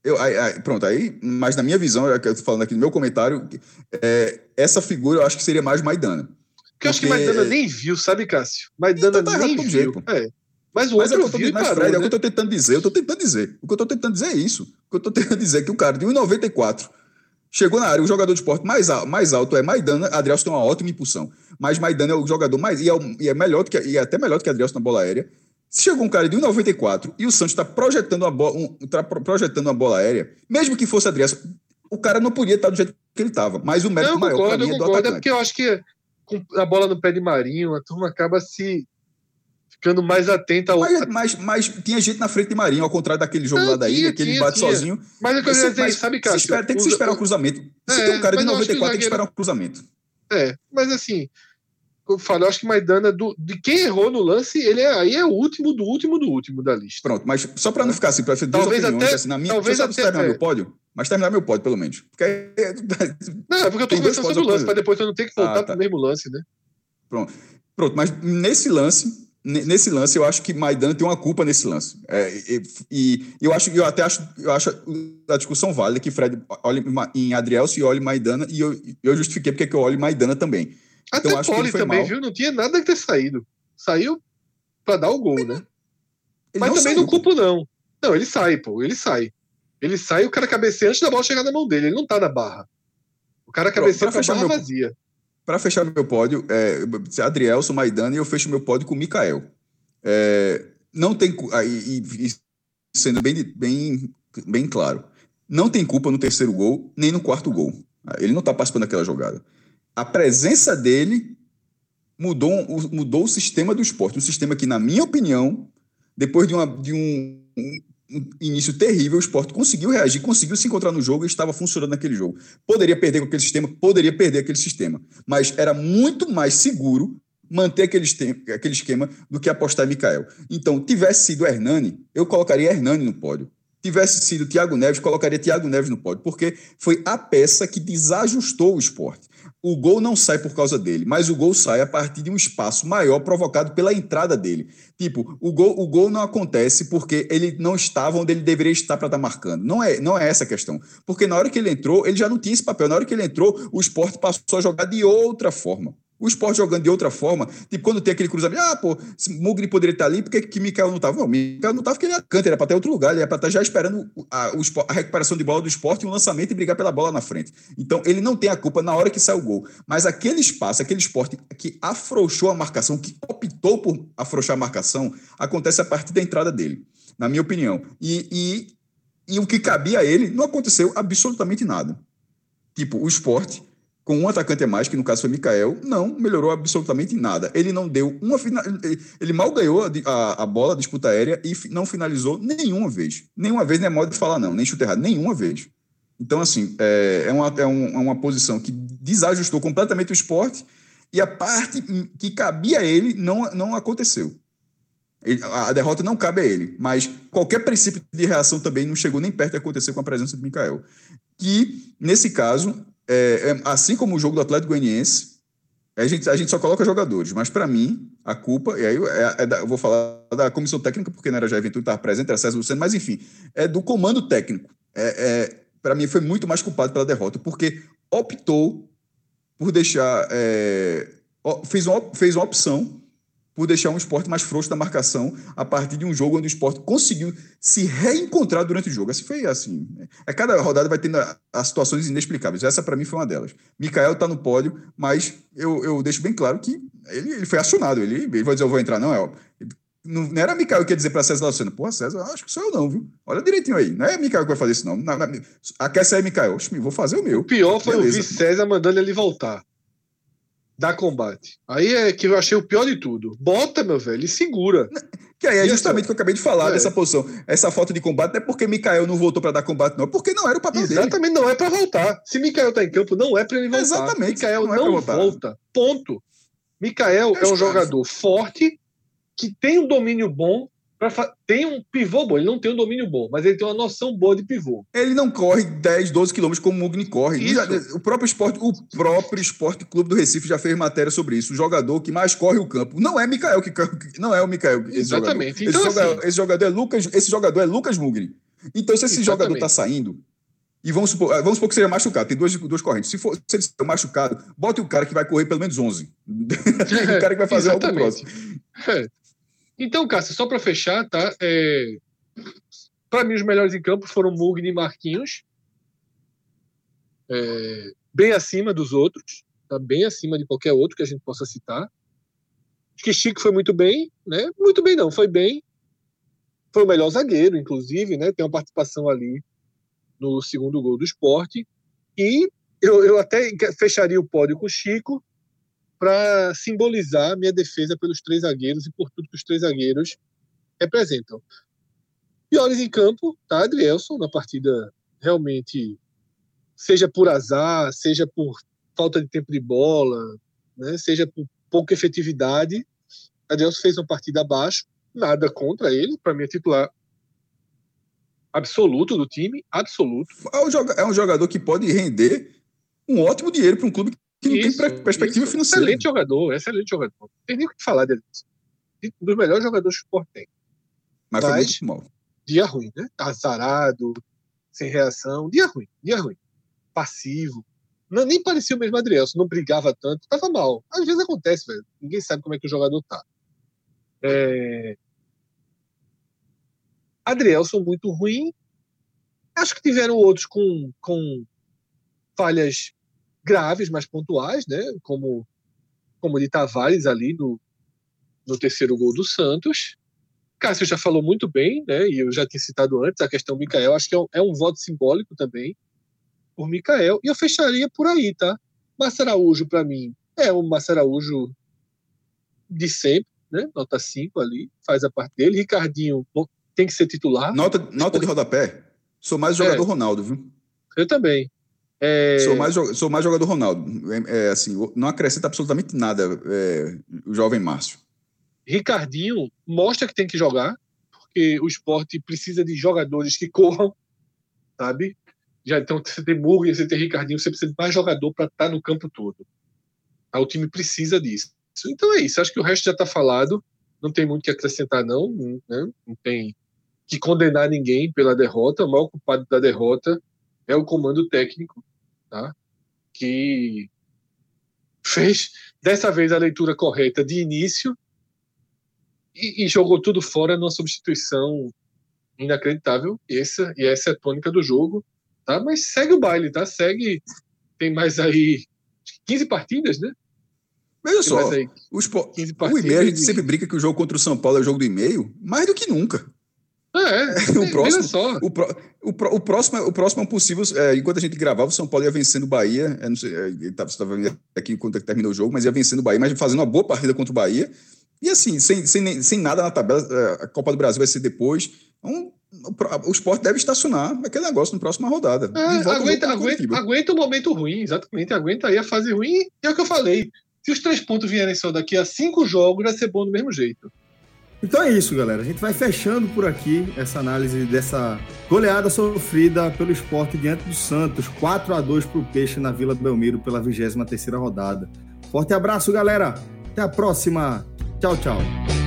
Eu, aí, aí, pronto, aí, mas na minha visão, é que eu tô falando aqui no meu comentário, é, essa figura eu acho que seria mais Maidana. Porque eu acho que Maidana nem viu, sabe, Cássio? Maidana então tá nem viu. Jeito, é. Mas o mas outro é viu mas, parou, Fred, né? é o que eu tô tentando dizer, eu tô tentando dizer. O que eu tô tentando dizer é isso. O que eu tô tentando dizer é que o cara de 1,94 chegou na área, o jogador de esporte mais, mais alto é Maidana, Adrielson tem uma ótima impulsão, mas Maidana é o jogador mais, e é, e é melhor do que, e é até melhor do que Adrielson na bola aérea, se chegou um cara de 1,94 e o Santos está projetando, uma bola, um, tá projetando uma bola aérea, mesmo que fosse Adriano, o cara não podia estar do jeito que ele estava. Mas o mérito não, maior concordo, mim é do concordo, É porque eu acho que com a bola no pé de Marinho, a turma acaba se ficando mais atenta ao. Mas, mas, mas, tinha gente na frente de Marinho, ao contrário daquele jogo não, lá da ilha, que ele bate tinha. sozinho. Mas é que eu ia dizer, sabe, cara? Tem que se esperar o um cruzamento. Se é, tem um cara de 94, zagueiro... tem que esperar um cruzamento. É, mas assim, eu falo, eu acho que Maidana, do, de quem errou no lance, ele é, aí é o último do último do último da lista. Pronto, mas só para não ficar assim, para talvez opiniões, até, assim, na minha, talvez até, terminar é. meu pódio, mas terminar meu pódio, pelo menos. Porque, não, é porque eu tô conversando sobre o lance, para depois eu não ter que voltar ah, tá. pro mesmo lance, né? Pronto. Pronto, mas nesse lance, nesse lance, eu acho que Maidana tem uma culpa nesse lance. É, e, e, eu acho, eu até acho, eu acho a discussão válida que Fred olhe em Adrielso e olhe Maidana, e eu, eu justifiquei porque eu olho Maidana também. Até então, Poli também, mal. viu? Não tinha nada que ter saído. Saiu para dar o gol, né? Ele Mas também saiu, não culpo, não. Não, ele sai, pô. Ele sai. Ele sai o cara cabeceia antes da bola chegar na mão dele. Ele não tá na barra. O cara cabeceia pra, pra barra meu, vazia. Para fechar meu pódio, é, Adrielson, Maidana e eu fecho meu pódio com o Mikael. É, não tem. E, e, sendo bem, bem, bem claro, não tem culpa no terceiro gol, nem no quarto gol. Ele não tá participando daquela jogada a presença dele mudou, mudou o sistema do esporte. Um sistema que, na minha opinião, depois de, uma, de um, um, início terrível, o esporte conseguiu reagir, conseguiu se encontrar no jogo e estava funcionando naquele jogo. Poderia perder com aquele sistema, poderia perder aquele sistema, mas era muito mais seguro manter aquele, aquele esquema do que apostar em Mikael. Então, tivesse sido Hernani, eu colocaria Hernani no pódio. Tivesse sido Thiago Neves, colocaria Thiago Neves no pódio, porque foi a peça que desajustou o esporte o gol não sai por causa dele, mas o gol sai a partir de um espaço maior provocado pela entrada dele. Tipo, o gol, o gol não acontece porque ele não estava onde ele deveria estar para estar tá marcando. Não é, não é essa a questão. Porque na hora que ele entrou, ele já não tinha esse papel. Na hora que ele entrou, o esporte passou a jogar de outra forma. O esporte jogando de outra forma, tipo, quando tem aquele cruzamento, ah, pô, Mugri poderia estar ali, por que, Mikael não estava? Não, Mikael não estava porque ele era canto, era para ter outro lugar, ele era para estar já esperando a, a, recuperação de bola do esporte, um lançamento e brigar pela bola na frente. Então, ele não tem a culpa na hora que sai o gol. Mas aquele espaço, aquele esporte que afrouxou a marcação, que optou por afrouxar a marcação, acontece a partir da entrada dele, na minha opinião. E, e, e o que cabia a ele, não aconteceu absolutamente nada. Tipo, o esporte com um atacante a mais, que no caso foi Mikael, não melhorou absolutamente nada. Ele não deu uma final, ele mal ganhou a, a, a, bola, a disputa aérea, e não finalizou nenhuma vez. Nenhuma vez, não é modo de falar, não, nem chute errado, nenhuma vez. Então, assim, é, é, uma, é, um, é uma posição que desajustou completamente o esporte e a parte que cabia a ele não, não aconteceu. Ele, a derrota não cabe a ele, mas qualquer princípio de reação também não chegou nem perto de acontecer com a presença de Mikael. Que, nesse caso, é, é, assim como o jogo do Atlético Goianiense, a gente, a gente só coloca jogadores, mas para mim, a culpa, e aí é, é da, eu vou falar da comissão técnica, porque não era já Ventura, estava presente, era César Luciano, mas enfim, é do comando técnico. É, é para mim, foi muito mais culpado pela derrota, porque optou por deixar. Fez, uma, fez uma opção por deixar um esporte mais frouxo da marcação a partir de um jogo onde o esporte conseguiu se reencontrar durante o jogo. Assim foi assim. É, cada rodada vai tendo as situações inexplicáveis. Essa, para mim, foi uma delas. Mikael está no pódio, mas eu, eu deixo bem claro que ele, ele foi acionado. Ele, ele vai dizer, eu vou entrar, não, é não, não era Mikael que ia dizer para César Lucena, porra, César, acho que sou eu não, viu? Olha direitinho aí. Não é Mikael que vai fazer isso, não. não, não aquece aí, Mikael. Vou fazer o meu. O pior foi Beleza. ouvir César mandando ele voltar da combate. Aí é que eu achei o pior de tudo. Bota, meu velho, e segura. Que aí é justamente o que eu acabei de falar é. dessa posição. Essa falta de combate não é porque Mikael não voltou para dar combate, não. Porque não era o papel Exatamente, dele. Exatamente, não é para voltar. Se Mikael tá em campo, não é para ele voltar. Exatamente. Mikael não, não é volta. Ponto. Mikael é um jogador forte que tem um domínio bom tem um pivô bom, ele não tem um domínio bom, mas ele tem uma noção boa de pivô. Ele não corre 10, 12 quilômetros como o Mugni corre. O próprio esporte, o próprio Esporte Clube do Recife já fez matéria sobre isso. O jogador que mais corre o campo não é Mikael que não é o Mikael. Esse Exatamente. Jogador. Então, esse, assim, jogador, esse, jogador, é Lucas, esse jogador é Lucas Mugni. Então, se esse Exatamente. jogador está saindo, e vamos supor, ah, vamos supor que seja machucado, tem duas, duas correntes. Se, for, se ele for machucado, bote o cara que vai correr pelo menos 11. o cara que vai fazer algo próximo. Então, Cássio, só para fechar, tá? É... Para mim, os melhores em campo foram Mugni e Marquinhos. É... Bem acima dos outros, tá? bem acima de qualquer outro que a gente possa citar. Acho que Chico foi muito bem, né? Muito bem, não, foi bem. Foi o melhor zagueiro, inclusive, né? Tem uma participação ali no segundo gol do esporte. E eu, eu até fecharia o pódio com o Chico, para simbolizar minha defesa pelos três zagueiros e por tudo que os três zagueiros representam. Piores em campo, tá? Adrielson, na partida realmente, seja por azar, seja por falta de tempo de bola, né? seja por pouca efetividade, Adrielson fez uma partida abaixo, nada contra ele, para mim é titular absoluto do time, absoluto. É um jogador que pode render um ótimo dinheiro para um clube que não isso, tem perspectiva isso. financeira. Excelente jogador, excelente jogador. Não tem nem o que falar dele. Um dos melhores jogadores que o Sport tem. Mas, Mas foi muito mal. Dia ruim, né? Azarado, sem reação. Dia ruim, dia ruim. Passivo. Não, nem parecia o mesmo Adrielson, não brigava tanto, tava mal. Às vezes acontece, velho. Ninguém sabe como é que o jogador tá. É... Adrielson muito ruim. Acho que tiveram outros com, com falhas graves, mas pontuais, né? Como, como de Tavares ali no, no terceiro gol do Santos. Cássio já falou muito bem, né? E eu já tinha citado antes a questão do Mikael. Acho que é um, é um voto simbólico também por Mikael. E eu fecharia por aí, tá? Massa Araújo, para mim, é o Massa Araújo de sempre, né? Nota 5 ali, faz a parte dele. Ricardinho tem que ser titular. Nota, nota de rodapé. Sou mais jogador é, Ronaldo, viu? Eu também. É... Sou, mais, sou mais jogador Ronaldo. É, é, assim, não acrescenta absolutamente nada é, o jovem Márcio. Ricardinho mostra que tem que jogar, porque o esporte precisa de jogadores que corram, sabe? Já então você tem Murray, você tem Ricardinho, você precisa de mais jogador para estar tá no campo todo. Tá? O time precisa disso. Então é isso. Acho que o resto já está falado. Não tem muito que acrescentar, não. Né? Não tem que condenar ninguém pela derrota. O maior culpado da derrota é o comando técnico, tá? que fez dessa vez a leitura correta de início e, e jogou tudo fora numa substituição inacreditável. Essa, e essa é a tônica do jogo. Tá? Mas segue o baile, tá? Segue. Tem mais aí 15 partidas, né? Veja só, os po... o e-mail, a gente sempre brinca que o jogo contra o São Paulo é o jogo do e-mail, mais do que nunca. É, o próximo, só. O, pro, o, o, próximo, o próximo é um possível. É, enquanto a gente gravava, o São Paulo ia vencendo o Bahia. Eu não sei, é, estava aqui enquanto terminou o jogo, mas ia vencendo o Bahia, mas fazendo uma boa partida contra o Bahia. E assim, sem, sem, sem nada na tabela, é, a Copa do Brasil vai ser depois. Então, o esporte deve estacionar aquele negócio na próxima rodada. É, aguenta, aguenta, aguenta o momento ruim, exatamente. Aguenta aí a fase ruim. E é o que eu falei. Se os três pontos vierem só daqui a cinco jogos, vai ser bom do mesmo jeito. Então é isso, galera. A gente vai fechando por aqui essa análise dessa goleada sofrida pelo esporte diante do Santos. 4 a 2 para o Peixe na Vila Belmiro pela 23 rodada. Forte abraço, galera. Até a próxima. Tchau, tchau.